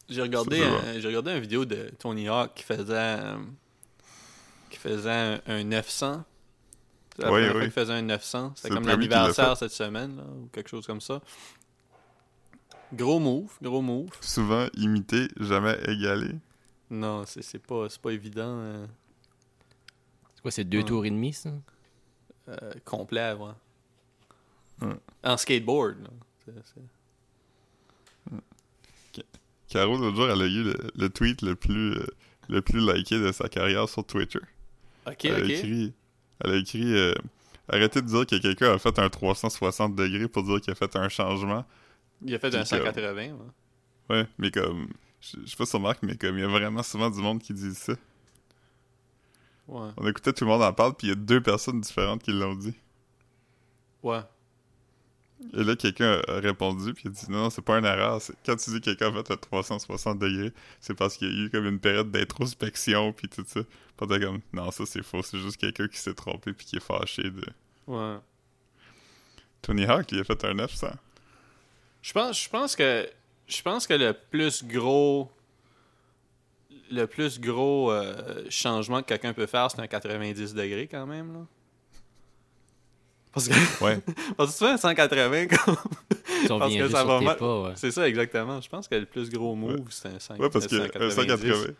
J'ai regardé, Ça, c'est un, j'ai regardé une vidéo de Tony Hawk qui faisait, euh, qui faisait un, un 900. La Oui, première fois oui. qu'il faisait un 900. C'était C'est comme l'anniversaire cette semaine, là, ou quelque chose comme ça. Gros move, gros move. Souvent imité, jamais égalé. Non, c'est c'est pas, c'est pas évident. euh, C'est quoi, c'est deux Ouais. tours et demi, ça? euh, complet avant. Ouais. En skateboard. là. Caro, l'autre jour, elle a eu le, le tweet le plus, euh, le plus liké de sa carrière sur Twitter. Ok, elle, a ok. écrit, elle a écrit euh, Arrêtez de dire que quelqu'un a fait un 360 degrés pour dire qu'il a fait un changement. Il a fait un Puis que- 180. ouais. Ouais, mais comme. Je sais pas si tu remarques, mais comme il y a vraiment souvent du monde qui dit ça. Ouais. On écoutait tout le monde en parle, puis il y a deux personnes différentes qui l'ont dit. Ouais. Et là, quelqu'un a répondu, puis il a dit non, non, c'est pas une erreur. Quand tu dis que quelqu'un a fait un 360 degrés, c'est parce qu'il y a eu comme une période d'introspection, puis tout ça. Puis t'es comme non, ça c'est faux, c'est juste quelqu'un qui s'est trompé, puis qui est fâché de. Ouais. Tony Hawk, il a fait un 900. Je pense, je pense que je pense que le plus gros le plus gros euh, changement que quelqu'un peut faire, c'est un 90 degrés quand même là. Parce que, Ouais. parce que tu fais un 180 comme Tu reviens Parce que ça va mal. pas, ouais. c'est ça exactement. Je pense que le plus gros move c'est un 5 Ouais, parce que c'est un 180.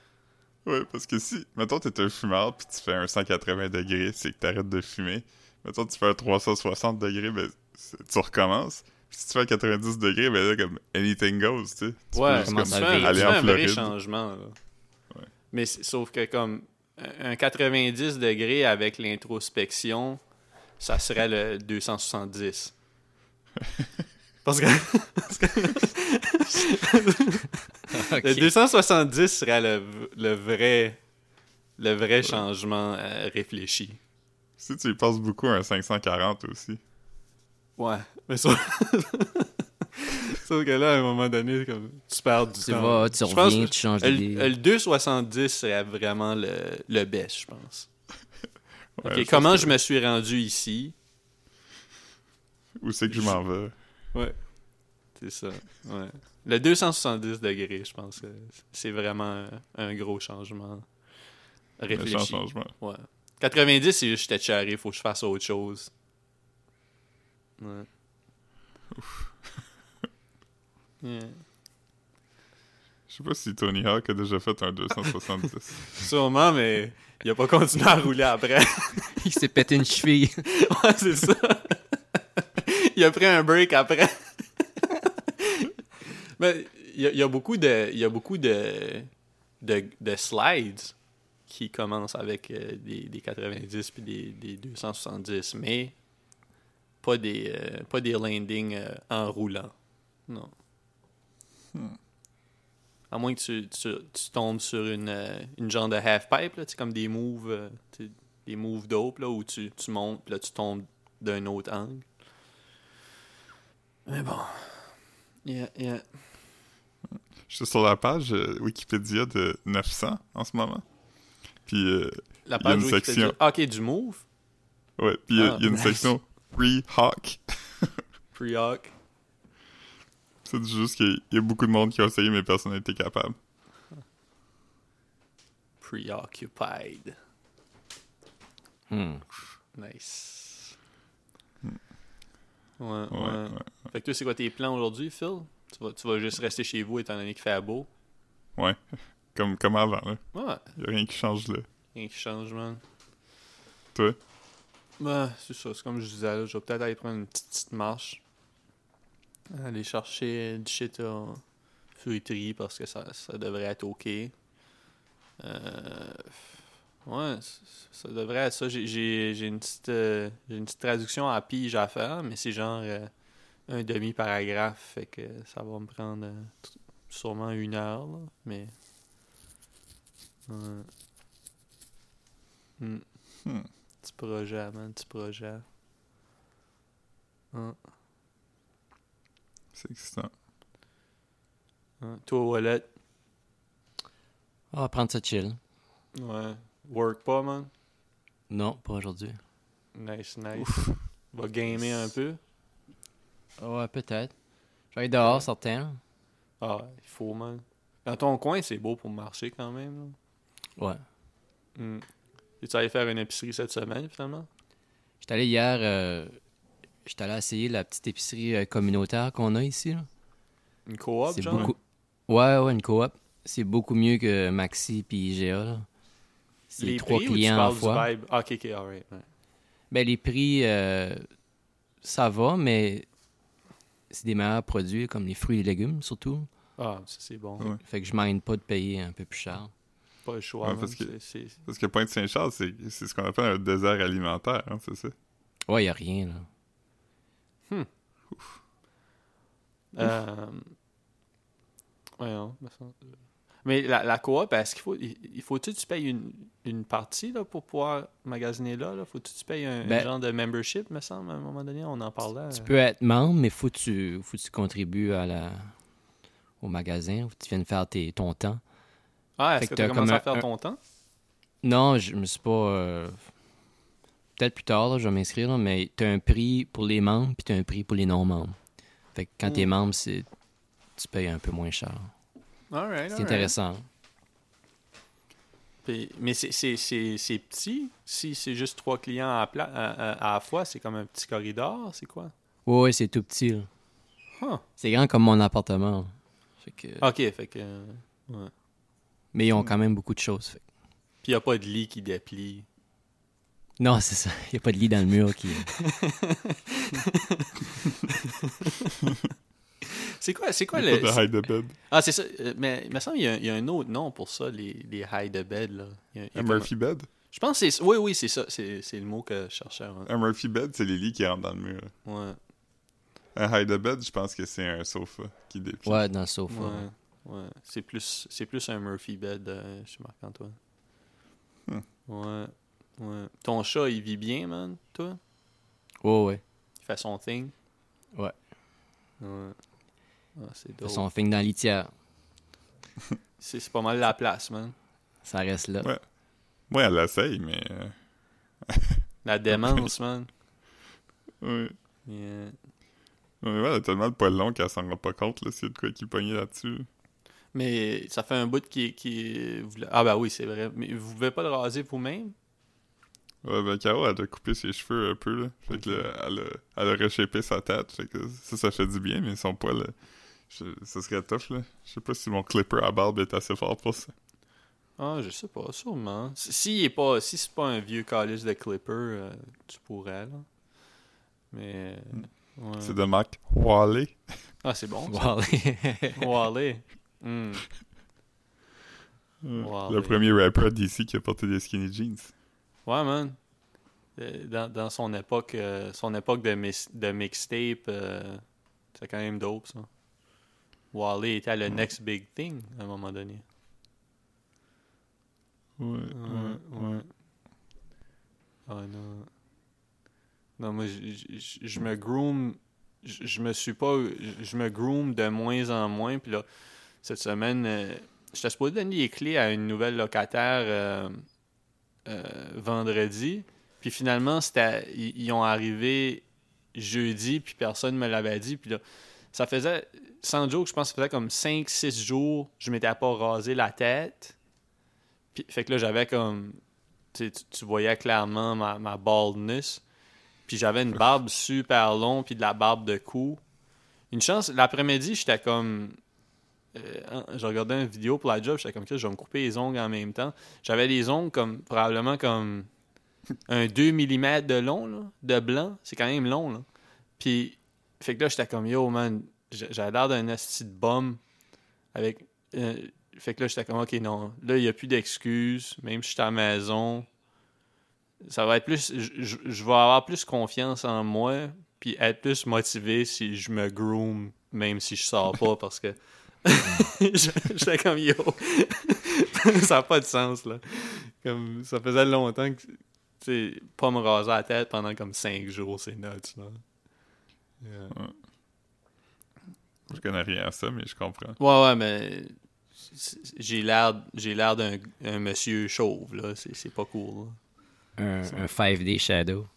Ouais, parce que si, mettons, t'es un fumeur, puis tu fais un 180 degrés, c'est que t'arrêtes de fumer. Mettons, tu fais un 360 degrés, ben, tu recommences. Puis si tu fais un 90 degrés, ben là, comme anything goes, tu sais. Tu Ouais, peux tu fais un, vivre. tu aller fais un vrai changement. là. Ouais. Mais sauf que comme un un 90 degrés avec l'introspection, ça serait le 270. Parce que, parce que Ok. le 270 serait le, le vrai le vrai changement euh, réfléchi. Si tu y passes beaucoup un 540 aussi. Ouais, mais sauf, sauf que là, à un moment donné, comme, tu perds du Tu temps. vas, tu Je pense reviens, que tu changes le, d'idée. le 2,70 serait vraiment le, le best, je pense. Ouais, Ok, ça, comment je me suis rendu ici? Où c'est que je m'en vais? Ouais. C'est ça. Ouais. Le 270 degrés, je pense que c'est vraiment un gros changement Un réfléchi. changement. Ouais. 90, c'est juste j'étais charré, faut que je fasse autre chose. Ouais. Yeah. Je sais pas si Tony Hawk a déjà fait un 270. Sûrement, mais il a pas continué à rouler après. Il s'est pété une cheville. ouais, c'est ça. il a pris un break après. mais il y, a- il y a beaucoup de il y a beaucoup de de, de slides qui commencent avec euh, des, des 90 puis des, des 270 mais pas des, euh, pas des landings euh, en roulant. Non. À moins que tu, tu, tu tombes sur une, une genre de half-pipe, là, comme des moves, des moves dope, là, où tu, tu montes, puis là, tu tombes d'un autre angle. Mais bon. Yeah, yeah. Je suis sur la page euh, Wikipédia de 900 en ce moment. Puis, euh, La Il y a une page Wikipédia- section. Ah, ok, du move? ouais, puis il y a- Ah, il y a une nice. section Pre-Hawk. Pre-hawk. C'est juste qu'il y a beaucoup de monde qui a essayé, mais personne n'a été capable. Preoccupied. Hmm. Nice. Ouais, ouais. Fait que toi, c'est quoi tes plans aujourd'hui, Phil? Tu vas, tu vas juste rester chez vous étant donné qu'il fait beau? Ouais. Comme, comme avant, là. Ouais, a rien qui change là. rien qui change, man. Toi? Ben, c'est ça. C'est comme je disais, là, je vais peut-être aller prendre une petite, petite marche. Aller chercher du shit en fruiterie parce que ça, ça devrait être OK. Euh, ouais, ça devrait être ça. J'ai- J'ai j'ai une, petite, euh, j'ai une petite traduction à pige à faire, mais c'est genre euh, un demi-paragraphe. Fait que ça va me prendre euh, t- sûrement une heure. là, mais. Ouais. Hmm. Hmm. Petit projet, man, petit projet. Hein, C'est excitant. hein. Toi, Wallet, On va prendre ça chill. ouais. Work pas, man? Non, pas aujourd'hui. Nice, nice. Va gamer un peu? Ouais, peut-être. Je vais aller dehors, certain. Ah, il faut, man. Dans ton coin, c'est beau pour marcher quand même. Ouais. Hmm. Es-tu allé faire une épicerie cette semaine, finalement? J'étais allé hier, euh, j'étais allé essayer la petite épicerie euh, communautaire qu'on a ici. Là. Une coop, genre? beaucoup. Ouais, ouais, une coop. C'est beaucoup mieux que Maxi puis IGA. là. Les trois prix ou tu clients en fois. vibe? Ah, ok, ok, alright. ouais. Ben, les prix, euh, ça va, mais c'est des meilleurs produits, comme les fruits et légumes, surtout. Ah, ça c'est bon. Ouais. Fait que je m'arrête pas de payer un peu plus cher. Pas le choix, Ouais, parce que- C'est- c'est- Parce que Pointe-Saint-Charles, c'est c'est ce qu'on appelle un désert alimentaire, hein, c'est ça? Ouais, y a rien, là. Euh... voyons, me semble- Mais la, la coop, est-ce qu'il faut, il, il faut-tu que tu payes une, une partie là, pour pouvoir magasiner là? là? Faut-tu que tu payes un, un Ben- genre de membership, me semble, à un moment donné? On en parlait. Tu euh. peux être membre, mais faut que tu, faut que tu contribues à la, au magasin, faut que tu viennes faire tes, ton temps. Ah, est-ce que que tu as commencé comme à faire un- ton temps? Non, je me suis pas. euh, Peut-être plus tard, là, je vais m'inscrire, mais tu as un prix pour les membres puis tu as un prix pour les non-membres. Fait que quand tu es Mm. membre, c'est... tu payes un peu moins cher. C'est intéressant. Puis- mais c'est, c'est, c'est, c'est petit. Si c'est juste trois clients à, pla- à, à- à la fois, c'est comme un petit corridor, c'est quoi? Ouais, ouais, c'est tout petit. Huh. C'est grand comme mon appartement. Fait que... Ok, fait que. ouais. Mais ils ont quand même beaucoup de choses. fait Puis il n'y a pas de lit qui déplie. Non, c'est ça. Il n'y a pas de lit dans le mur qui. C'est quoi, c'est quoi le. pas de bed. Ah, c'est ça. euh, Mais il me semble qu'il y, a un- il y a un autre nom pour ça, les, les hide the bed. Là. Il y a- il y a Un Murphy bed? Je pense que c'est. Oui, oui, c'est ça. C'est, c'est le mot que je cherchais. ouais. Un Murphy bed, c'est les lits qui rentrent dans le mur. Ouais. Un hide the bed, je pense que c'est un sofa qui déplie. Ouais, dans le sofa. Ouais. ouais. C'est, plus, c'est plus un Murphy bed euh, chez Marc-Antoine. Hmm. Ouais. Ouais. Ton chat, il vit bien, man, toi? Ouais, ouais. Il fait son thing? Ouais. Ouais. Ah, c'est son dans la litière. C'est, pas mal la place, man. Ça reste là. Ouais. Moi, elle l'essaye, mais... euh, La démence, man. Ouais. Yeah. Ouais, ouais, elle a tellement de poils longs qu'elle s'en rend pas compte, là, s'il y a de quoi qui pognait là-dessus. Mais ça fait un bout qui. qui... Ah, bah oui, c'est vrai. Mais vous pouvez pas le raser vous-même? Ouais, ben, Caro, elle a coupé ses cheveux un peu, là. Fait que là, elle a, elle a sa tête. Fait que ça, ça fait du bien, mais son poil, là, je- ça serait tough, là. Je sais pas si mon clipper à barbe est assez fort pour ça. Ah, je sais pas, sûrement. Si, est pas, si c'est pas un vieux calice de clipper, euh, tu pourrais, là. Mais. ouais. C'est de Mac Wally. Ah, c'est bon. ça. Wow. Wally. Hmm. Wally. Le premier rapper d'ici qui a porté des skinny jeans. Ouais, man. euh, dans, dans son époque, euh, son époque de, mis- de mixtape, euh, c'est quand même dope ça. Wally était le next big thing à un moment donné. Ouais, Ouais, ouais, ouais. Ah non. Non, moi, je, me groom. Je, me suis pas. Je, me groom de moins en moins. Puis là, cette semaine, euh, j'étais supposé donner les clés à une nouvelle locataire euh, euh, vendredi. Puis finalement, c'était, ils, ont arrivé jeudi, puis personne me l'avait dit. Puis là, ça faisait, sans joke, je pense que ça faisait comme 5-6 jours, je m'étais pas rasé la tête. Puis, fait que là, j'avais comme. Tu, tu- voyais clairement ma, ma baldness. Puis j'avais une barbe super longue, puis de la barbe de cou. Une chance, l'après-midi, j'étais comme. euh, je regardais une vidéo pour la job, j'étais comme ça, je vais me couper les ongles en même temps. J'avais les ongles comme probablement comme un 2 mm de long, là, de blanc. C'est quand même long, là. Puis, fait que là, j'étais comme yo, man, j'avais l'air d'un esti de bum avec. euh, fait que là, j'étais comme, ok, non, là, il n'y a plus d'excuses, même si je suis à la maison. Ça va être plus. Je vais avoir plus confiance en moi, puis être plus motivé si je me groom, même si je sors pas, parce que. J'étais comme, yo, ça n'a pas de sens, là. Comme, ça faisait longtemps que. Tu sais, pas me raser la tête pendant comme 5 jours, c'est nuts, là. Yeah. Je connais rien à ça, mais je comprends. Ouais, ouais, mais j'ai l'air j'ai l'air d'un un monsieur chauve, là. C'est c'est pas cool. là. Un, un 5D Shadow.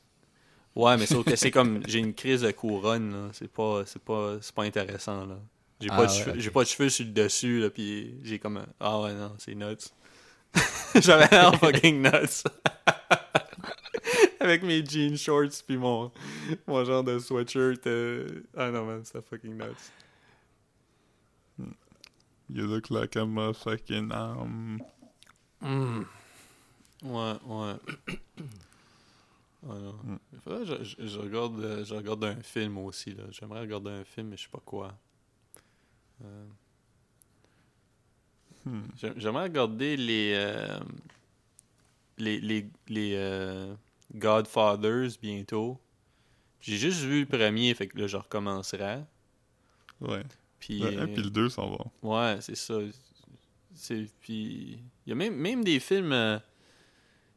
Ouais, mais sauf que c'est comme j'ai une crise de couronne, là. C'est pas c'est pas c'est pas intéressant, là. J'ai Ah pas de ouais, cheveux, ok. j'ai pas de cheveux sur le dessus, là, puis j'ai comme un... ah ouais non, c'est nuts. J'avais l'air fucking nuts. Avec mes jeans shorts puis mon mon genre de sweatshirt euh, ah non man, c'est fucking nuts. You look like a motherfucking um... Hmm. Ouais, ouais. Non. Mm. Il faudrait que je, je- je regarde, euh, je regarde un film aussi. là. J'aimerais regarder un film, mais je sais pas quoi. Euh, hmm. j'ai- J'aimerais regarder les. euh, les. les. les euh, Godfathers bientôt. J'ai juste vu le premier, fait que là, je recommencerai. Ouais. Puis. Le 1 euh, puis le 2 sont bons. Ouais, c'est ça. C'est puis il y a même, même des films euh,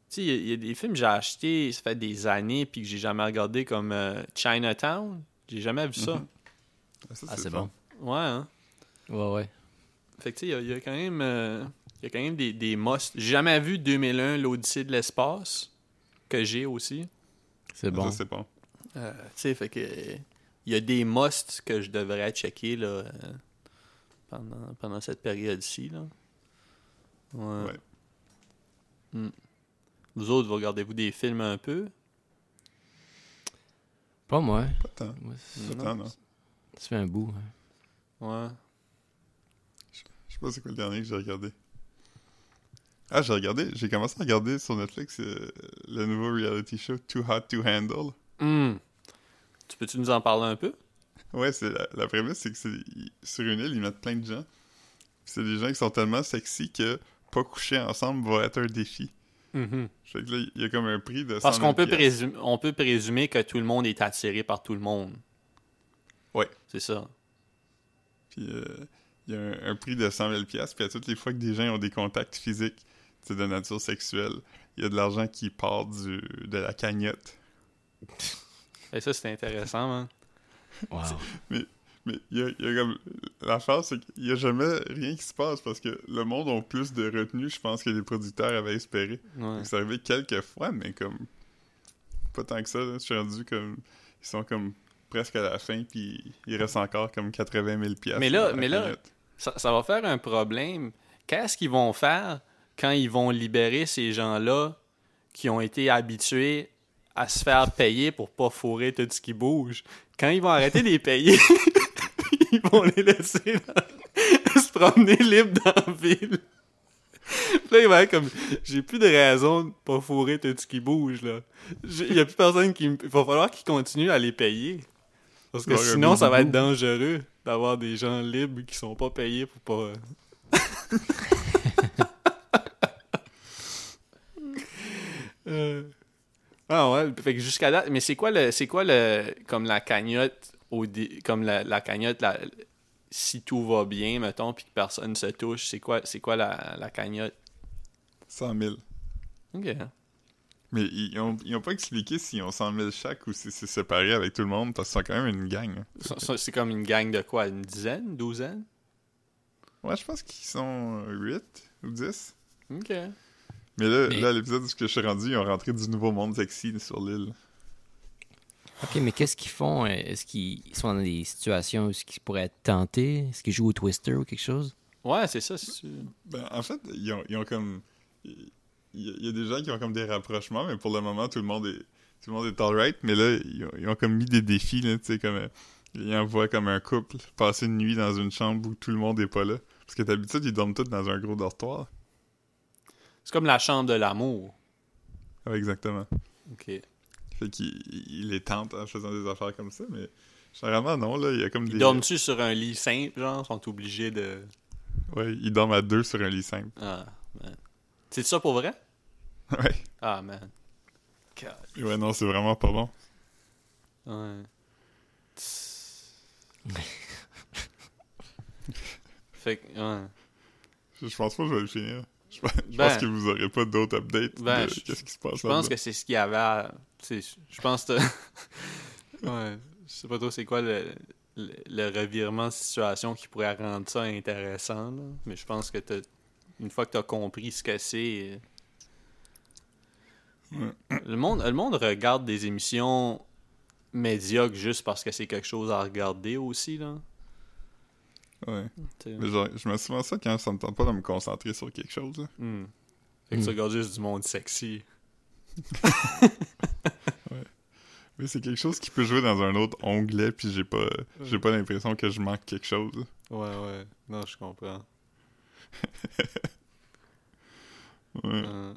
tu sais il y a- il y, a des films que j'ai achetés ça fait des années puis que j'ai jamais regardé comme euh, Chinatown, j'ai jamais vu ça. Mhm. ça, Ah, c'est bon. Ouais, hein. Ouais, ouais. Fait que tu sais il y a- il y, a quand même euh, y a quand même des des musts. J'ai jamais vu 2001 l'Odyssée de l'espace que j'ai aussi. C'est bon. C'est bon. Euh, tu sais fait que il y a des musts que je devrais checker là euh, pendant pendant cette période-ci là. Ouais. Ouais. Vous autres, vous regardez-vous des films un peu? Pas moi. Pas tant. Moi. Pas tant, non. Ça fait un bout. hein. Ouais. Je sais pas c'est quoi le dernier que j'ai regardé. Ah, j'ai regardé, j'ai commencé à regarder sur Netflix euh, le nouveau reality show Too Hot to Handle. Hmm. Tu peux-tu nous en parler un peu? Ouais, c'est la, la prémisse, c'est que c'est sur une île, ils mettent plein de gens. C'est des gens qui sont tellement sexy que pas coucher ensemble va être un défi. Fait que là, il y a comme un prix de Parce 100 qu'on 000 peut, présumer, on peut présumer que tout le monde est attiré par tout le monde. Ouais. C'est ça. Puis euh, il y a un, un prix de 100 000 piastres. Puis à toutes les fois que des gens ont des contacts physiques de nature sexuelle, il y a de l'argent qui part du, de la cagnotte. Et ça, c'est intéressant, man. Wow. Mais il y a, y a comme... L'affaire, c'est qu'il n'y a jamais rien qui se passe parce que le monde a plus de retenue, je pense, que les producteurs avaient espéré. Ouais. Donc, C'est arrivé quelques fois, mais comme... Pas tant que ça, là. Je suis rendu comme... Ils sont comme presque à la fin, puis il reste encore comme 80 000 piastres Mais là- mais là- ça va faire un problème. Qu'est-ce qu'ils vont faire quand ils vont libérer ces gens-là qui ont été habitués à se faire payer pour pas fourrer tout ce qui bouge? Quand ils vont arrêter de les payer, ils vont les laisser dans- se promener libres dans la ville. Puis là, ils vont être comme, j'ai plus de raison de pas fourrer tout ce qui bouge, là. Il y a plus personne qui... me- Il va falloir qu'ils continuent à les payer. Parce que Ouais, sinon, ça va être dangereux d'avoir des gens libres qui sont pas payés pour pas... Euh. Ah ouais, fait que jusqu'à date, mais c'est quoi le c'est quoi le comme la cagnotte au dé- comme la, la cagnotte la, si tout va bien mettons puis que personne se touche, c'est quoi c'est quoi la, la cagnotte? 100 000. OK. Mais ils ont, ils ont pas expliqué s'ils ont 100 000 chaque ou si c'est séparé avec tout le monde, parce qu'ils sont quand même une gang. hein. C'est comme une gang de quoi, une dizaine, douzaine? Ouais, je pense qu'ils sont 8 ou 10. OK. Mais là, Mais- là à l'épisode où je suis rendu, ils ont rentré du nouveau monde sexy sur l'île. Ok, mais qu'est-ce qu'ils font? euh, Est-ce qu'ils sont dans des situations où ils pourraient être tentés? Est-ce qu'ils jouent au Twister ou quelque chose? Ouais, c'est ça, Ben, en fait, ils ont, ils ont comme. Il y, a- il y a des gens qui ont comme des rapprochements, mais pour le moment, tout le monde est. Tout le monde est alright, mais là, ils ont, ils ont comme mis des défis, là, tu sais, comme. euh, ils envoient comme un couple passer une nuit dans une chambre où tout le monde est pas là. Parce que d'habitude, ils dorment tous dans un gros dortoir. C'est comme la chambre de l'amour. Exactement. OK. Fait qu'ils ils les tentent en faisant des affaires comme ça, mais généralement, non, là, il y a comme Ils des. dorment-tu sur un lit simple, genre, sont obligés de Ouais, ils dorment à deux sur un lit simple. Ah, man. C'est ça pour vrai? Ouais. Ah man. God. Ouais, non, c'est vraiment pas bon. Ouais. fait que, ouais. Je, je pense pas que je vais le finir. Je, pense- je Ben- pense que vous aurez pas d'autres updates Ben, de qu'est-ce qui se passe Je pense que c'est ce qu'il y avait à... tu Je pense que... ouais. Je sais pas trop c'est quoi le, le, le revirement de situation qui pourrait rendre ça intéressant, là. Mais je pense que une fois que t'as compris ce que c'est... Le monde, le monde regarde des émissions médiocres juste parce que c'est quelque chose à regarder aussi, là. Ouais. Mais genre, je me souviens ça quand ça me tente pas de me concentrer sur quelque chose. là. Hmm. Fait que Hmm. tu regardes juste du monde sexy. Mais c'est quelque chose qui peut jouer dans un autre onglet, puis j'ai pas j'ai pas l'impression que je manque quelque chose. Ouais, ouais. Non, je comprends. Ouais, Euh,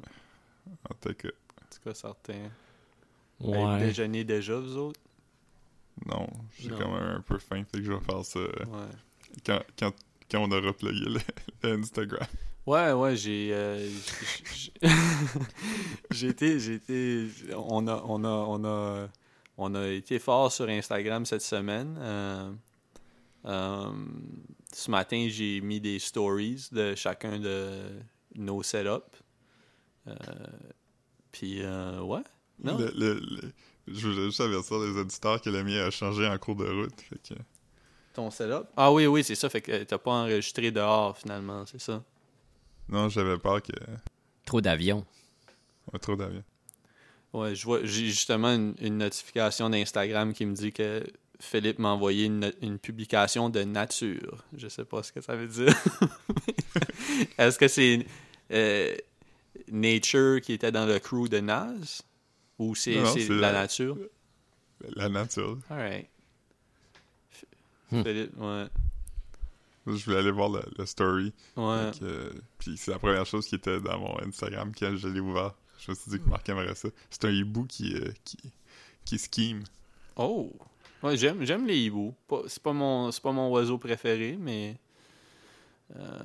en tout cas. c'est quoi certain? Ouais. déjeuner déjà, vous autres? Non, j'ai quand même un peu faim, fait que je vais faire ça Ouais. Quand, quand, quand on aura plugué le, le Instagram. Ouais, ouais, j'ai. euh, j'ai été. J'ai été. On a, on, a, on, a, on a été fort sur Instagram cette semaine. Euh, euh, ce matin, j'ai mis des stories de chacun de nos setups. Puis, ouais. Non? Le, le- le- je voulais juste avertir les auditeurs que le mien a changé en cours de route. Fait que, Ton setup? Ah oui, oui, c'est ça. Fait que t'as pas enregistré dehors finalement, c'est ça? non, j'avais peur que. Trop d'avions. Trop d'avions. Ouais, je vois, j'ai justement une, une notification d'Instagram qui me dit que Philippe m'a envoyé une, publication de nature. Je sais pas ce que ça veut dire. Est-ce que c'est euh, Nature qui était dans le crew de Naz? Ou c'est la la- nature? La nature. Alright. Hmm. Philippe, ouais. Je voulais aller voir le, le story. Ouais. Puis c'est la première chose qui était dans mon Instagram quand je l'ai ouvert. Je me suis dit que Marc aimerait ça. C'est un hibou qui, euh, qui, qui scheme. Oh! Ouais, j'aime, j'aime les hiboux. C'est, pas mon, c'est pas mon oiseau préféré, mais. euh,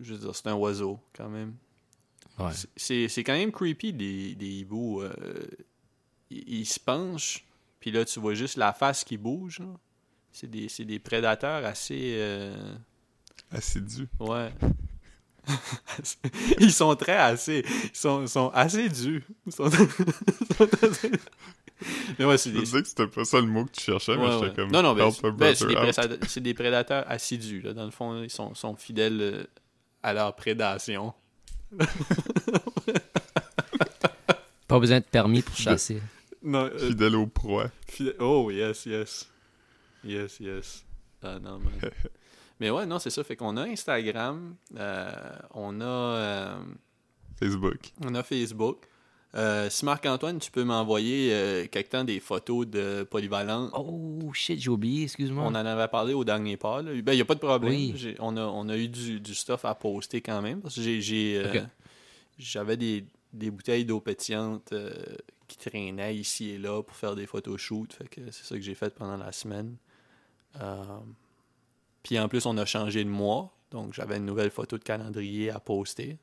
je veux dire, c'est un oiseau quand même. Ouais. C'est- C'est, quand même creepy des, des hiboux. euh, ils, ils se penchent, puis là, tu vois juste la face qui bouge. là. C'est, des, c'est des prédateurs assez. euh, Assidu. ouais. ils sont très assez. Ils sont, sont assez durs. Ils sont, ils sont assez- Mais ouais, c'est Je des, disais que c'était pas ça le mot que tu cherchais, mais Ouais, j'étais ouais. comme. Non, non, ben, ben, c'est des, prédateurs assidus. Là. Dans le fond, ils sont, sont fidèles euh, à leur prédation. Pas besoin de permis pour chasser. Non, euh, Fidèle aux proies. fidèle- Oh, yes, yes. Yes, yes. Ah, non, man. Mais ouais, non, c'est ça. Fait qu'on a Instagram, euh, on a, euh, Facebook. on a Facebook. Euh, si Marc-Antoine, tu peux m'envoyer euh, quelque temps des photos de Polyvalent. Oh shit, j'ai oublié, excuse-moi. On en avait parlé au dernier pas. là. Ben, il n'y a pas de problème. Oui. J'ai- On, a, on a eu du, du stuff à poster quand même. Parce que j'ai, euh, j'avais des, des bouteilles d'eau pétillante euh, qui traînaient ici et là pour faire des photoshoots. Fait que c'est ça que j'ai fait pendant la semaine. Euh, puis en plus, on a changé de mois. Donc, j'avais une nouvelle photo de calendrier à poster.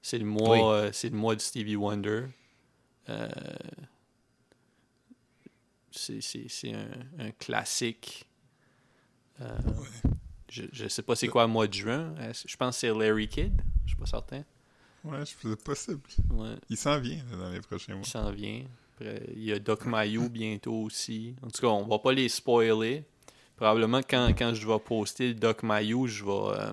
C'est le mois, Oui. euh, c'est le mois de Stevie Wonder. Euh, c'est, c'est, c'est un, un classique. Euh, je, je sais pas c'est quoi le mois de juin. Je pense que c'est Larry Kidd. Je suis pas certain. Ouais, je faisais possible. Ouais, Il s'en vient dans les prochains mois. il s'en vient. Après, il y a Doc Mayou bientôt aussi. En tout cas, on va pas les spoiler. Probablement quand, quand je vais poster le Doc Mayou, je vais, euh,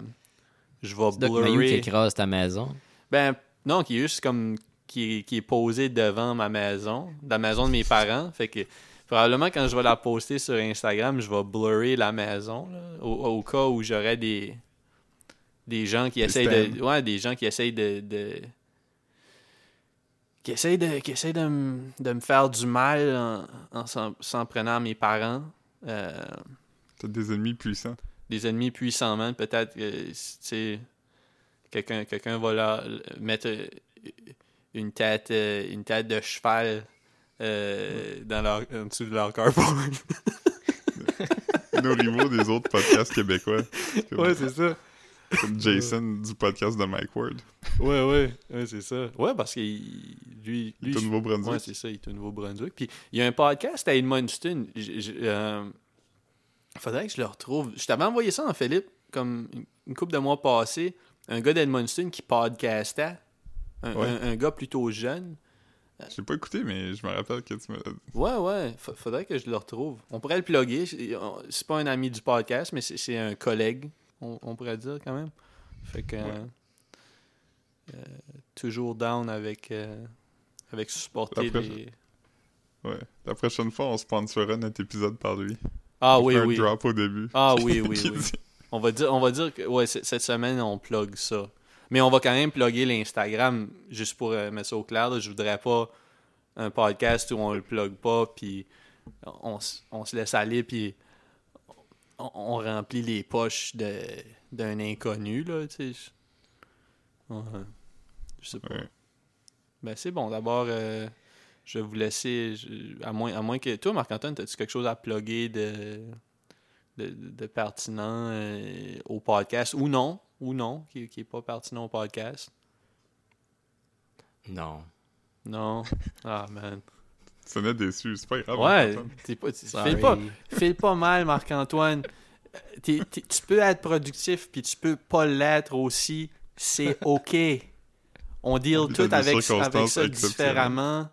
je vais C'est Doc Mayou qui blurrer. écrase ta maison. Ben, non, qui est juste comme. qui est, qui est posé devant ma maison, la maison de mes parents. Fait que probablement quand je vais la poster sur Instagram, je vais blurrer la maison, là, au, au cas où j'aurais des. des gens qui essayent de. Ouais, des gens qui essayent de. de- qui essayent de, qui essayent de, me- de me faire du mal en, en s'en, s'en prenant à mes parents. Euh, T'as des ennemis puissants. des ennemis puissamment, peut-être que quelqu'un quelqu'un va leur mettre euh, une tête euh, une tête de cheval euh, dans leur, en dessous de leur carport. Nos des autres podcasts québécois. Comme, c'est ça. comme Jason du podcast de Mike Ward. Ouais, ouais, ouais c'est ça. Ouais, parce que lui, lui Il est au Nouveau-Brunswick. Ouais, c'est ça, il est au Nouveau-Brunswick. Puis il y a un podcast à Edmundston. J- j- euh, faudrait que je le retrouve. Je t'avais envoyé ça en Philippe, comme une, couple de mois passés. Un gars d'Edmundston qui podcastait. Un, Ouais. un- un gars plutôt jeune. J'ai pas écouté, mais je me rappelle que tu me l'as dit. Ouais, ouais, fa- faudrait que je le retrouve. On pourrait le plugger. C'est pas un ami du podcast, mais c'est un collègue, on, on pourrait dire quand même. Fait que. euh, euh, toujours down avec. euh, avec supporter les. Ouais. La prochaine fois, on sponsorera notre épisode par lui. Ah On oui, fait un oui. drop au début. Ah oui, oui, On va dire, on va dire que ouais, cette semaine, on plug ça. Mais on va quand même plugger l'Instagram, juste pour euh, mettre ça au clair. là. Je voudrais pas un podcast où on le plug pas, puis on, se laisse aller, puis on, on remplit les poches de d'un inconnu, là, tu sais. Je- Ouais. Je sais pas. Ouais. Ben, c'est bon. D'abord, euh, je vais vous laisser, je- à, moins, à moins que... Toi, Marc-Antoine, as-tu quelque chose à plugger de de, de pertinent euh, au podcast? Ou non, ou non, qui, qui est pas pertinent au podcast? Non. Non? Ah man. Tu sonnais déçu, c'est pas grave. Ouais, t'es pas, file pas, file pas mal, Marc-Antoine. Euh, T'es- t'es- tu peux être productif puis tu peux pas l'être aussi. C'est OK. On deal tout avec, avec ça différemment.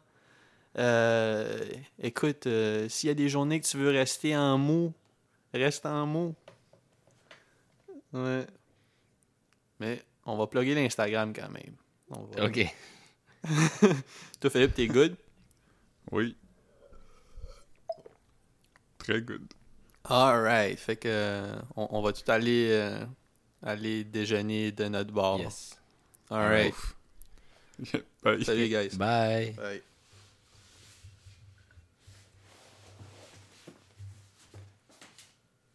Euh, écoute, euh, s'il y a des journées que tu veux rester en mou, reste en mou. Ouais. Mais on va plugger l'Instagram quand même. On va- OK. Toi, Philippe, t'es good? Oui. Très good. Alright. Fait que euh, on, on va tout aller, euh, aller déjeuner de notre bar. Yes. Alright. Bye. Salut, guys. Bye. Bye.